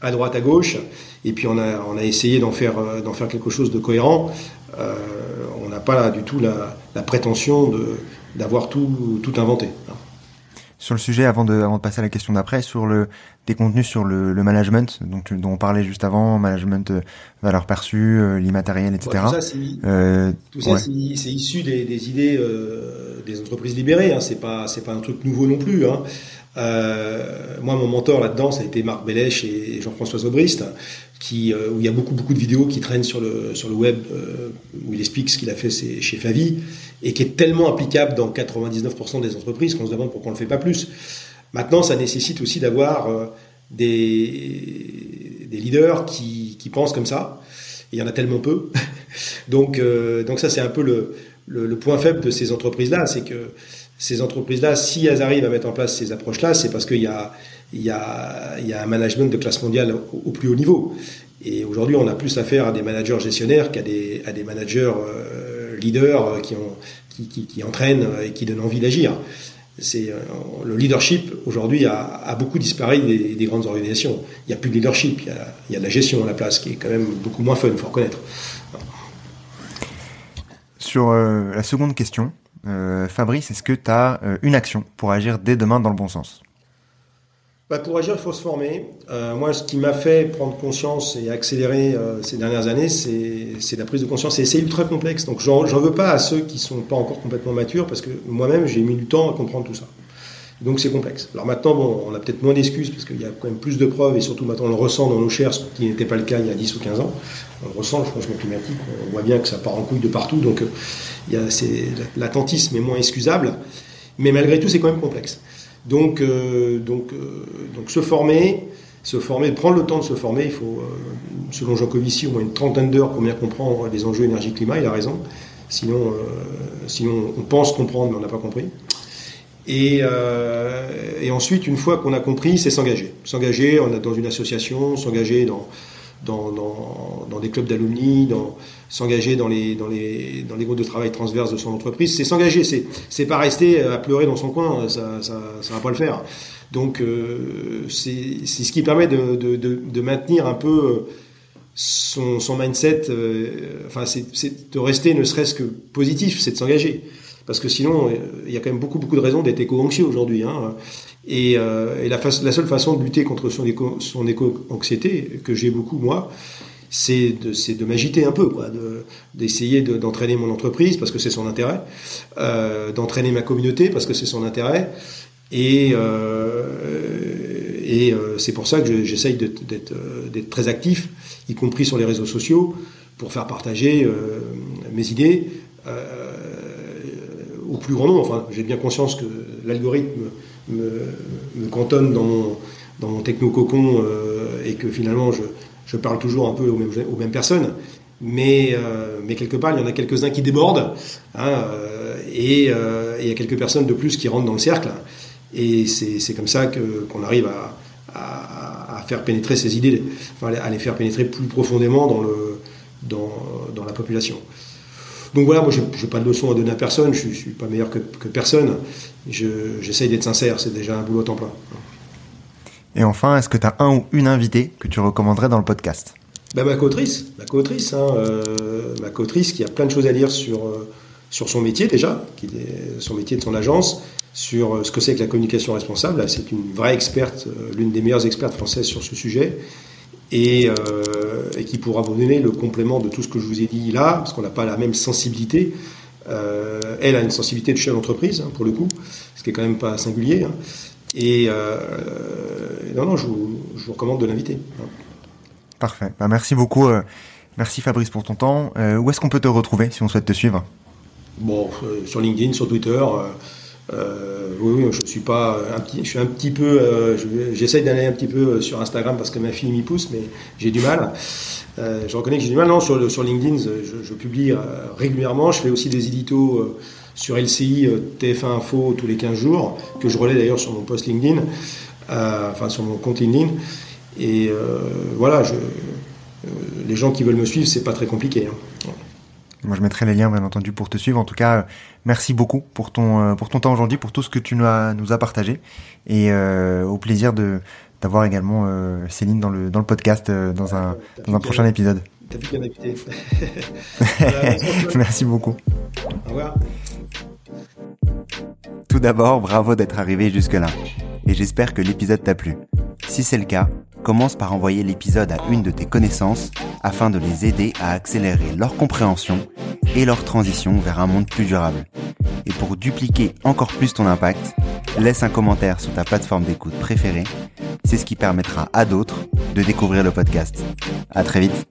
à droite, à gauche, et puis on a, on a essayé d'en faire, euh, d'en faire quelque chose de cohérent. Euh, on n'a pas du tout la, la prétention de, d'avoir tout, tout inventé. Sur le sujet, avant de, avant de passer à la question d'après, sur le, des contenus sur le, le management, donc, dont on parlait juste avant, management euh, valeur perçue, euh, l'immatériel, etc. tout ça, c'est, euh, issu des, des idées euh, des entreprises libérées. Hein. C'est pas, c'est pas un truc nouveau non plus. Hein. Euh, moi, mon mentor là-dedans, ça a été Marc Bellèche et Jean-François Aubrist, qui, euh, où il y a beaucoup, beaucoup de vidéos qui traînent sur le, sur le web, euh, où il explique ce qu'il a fait chez Favi, et qui est tellement applicable dans 99% des entreprises qu'on se demande pourquoi on ne le fait pas plus. Maintenant, ça nécessite aussi d'avoir euh, des, des leaders qui, qui pensent comme ça. Il y en a tellement peu. donc, donc ça, c'est un peu le, le, le, point faible de ces entreprises-là, c'est que ces entreprises-là, si elles arrivent à mettre en place ces approches-là, c'est parce qu'il y y, y a un management de classe mondiale au, plus haut niveau. Et aujourd'hui, on a plus affaire à des managers gestionnaires qu'à des, à des managers euh, leaders qui, ont, qui, qui, qui, entraînent et qui donnent envie d'agir. C'est euh, le leadership aujourd'hui a, a, beaucoup disparu des, des, grandes organisations. Il n'y a plus de leadership, il y, a, il y, a, de la gestion à la place, qui est quand même beaucoup moins fun, il faut reconnaître. Sur euh, la seconde question, euh, Fabrice, est-ce que tu as euh, une action pour agir dès demain dans le bon sens? Bah Pour agir, il faut se former. Euh, moi, ce qui m'a fait prendre conscience et accélérer euh, ces dernières années, c'est la prise de conscience. Et c'est ultra complexe. Donc, j'en veux pas à ceux qui sont pas encore complètement matures, parce que moi-même, j'ai mis du temps à comprendre tout ça. Donc c'est complexe. Alors maintenant, bon, on a peut-être moins d'excuses parce qu'il y a quand même plus de preuves et surtout maintenant on le ressent dans nos chairs, ce qui n'était pas le cas il y a 10 ou 15 ans. On le ressent, le changement climatique, on voit bien que ça part en couille de partout, donc a, l'attentisme est moins excusable, mais malgré tout c'est quand même complexe. Donc, euh, donc, euh, donc se former, se former, prendre le temps de se former, il faut, euh, selon Jean Covici, au moins une trentaine d'heures pour bien comprendre les enjeux énergie-climat, il a raison. Sinon, sinon on pense comprendre mais on n'a pas compris. Et, euh, et, ensuite, une fois qu'on a compris, c'est s'engager. S'engager dans une association, s'engager dans, dans, des clubs d'alumni, s'engager dans les, dans, les, dans les groupes de travail transverses de son entreprise. C'est s'engager, c'est, c'est pas rester à pleurer dans son coin, ça, ça, ça va pas le faire. Donc, euh, c'est, ce qui permet de, de, de, maintenir un peu son, son mindset, enfin, c'est de rester ne serait-ce que positif, c'est de s'engager. Parce que sinon, il y a quand même beaucoup, beaucoup de raisons d'être éco-anxieux aujourd'hui. Hein. Et, et la, seule façon de lutter contre son éco-anxiété, que j'ai beaucoup, moi, c'est de, m'agiter un peu, d'essayer d'entraîner mon entreprise parce que c'est son intérêt, euh, d'entraîner ma communauté parce que c'est son intérêt, et, euh, et euh, c'est pour ça que j'essaye d'être très actif, y compris sur les réseaux sociaux, pour faire partager mes idées au plus grand nombre. Enfin, j'ai bien conscience que l'algorithme me, cantonne dans mon, dans techno-cocon et que finalement je, parle toujours un peu aux mêmes, personnes, mais, euh, mais quelque part, il y en a quelques-uns qui débordent, hein, euh, et euh, il y a quelques personnes de plus qui rentrent dans le cercle, et c'est comme ça qu'on arrive à, faire pénétrer ces idées, à les faire pénétrer plus profondément dans la population. Donc voilà, moi je n'ai pas de leçon à donner à personne, je ne suis pas meilleur que, que personne, j'essaye d'être sincère, c'est déjà un boulot à temps plein. Et enfin, est-ce que tu as un ou une invitée que tu recommanderais dans le podcast? Bah, Ma coautrice, ma coautrice, hein, euh, ma coautrice qui a plein de choses à dire sur, euh, sur son métier déjà, qui est son métier de son agence, sur euh, ce que c'est que la communication responsable. C'est une vraie experte, l'une des meilleures expertes françaises sur ce sujet. Et, et, qui pourra vous donner le complément de tout ce que je vous ai dit là, parce qu'on n'a pas la même sensibilité. elle a une sensibilité de chef d'entreprise, hein, pour le coup, ce qui est quand même pas singulier. Hein. Et non, non, je vous, recommande de l'inviter. Parfait. Bah, merci beaucoup. Euh, merci Fabrice pour ton temps. Euh, où est-ce qu'on peut te retrouver si on souhaite te suivre? Bon, euh, sur LinkedIn, sur Twitter. Oui, je suis pas un petit, je suis un petit peu, j'essaye d'aller un petit peu sur Instagram parce que ma fille m'y pousse, mais j'ai du mal. je reconnais que j'ai du mal. Non, sur, LinkedIn, je, publie régulièrement. Je fais aussi des éditos sur LCI, TF1 Info tous les 15 jours, que je relais d'ailleurs sur mon post LinkedIn. Euh, enfin sur mon compte LinkedIn. Et euh, voilà, euh, les gens qui veulent me suivre, c'est pas très compliqué. Hein. Moi, je mettrai les liens, bien entendu, pour te suivre. En tout cas, merci beaucoup pour ton, pour ton temps aujourd'hui, pour tout ce que tu nous as, nous as partagé. Et au plaisir de d'avoir également Céline dans le, dans le podcast dans un, dans un prochain épisode. T'as plus merci beaucoup. Au revoir. Tout d'abord, bravo d'être arrivé jusque-là et j'espère que l'épisode t'a plu. Si c'est le cas, commence par envoyer l'épisode à une de tes connaissances afin de les aider à accélérer leur compréhension et leur transition vers un monde plus durable. Et pour dupliquer encore plus ton impact, laisse un commentaire sur ta plateforme d'écoute préférée. C'est ce qui permettra à d'autres de découvrir le podcast. À très vite.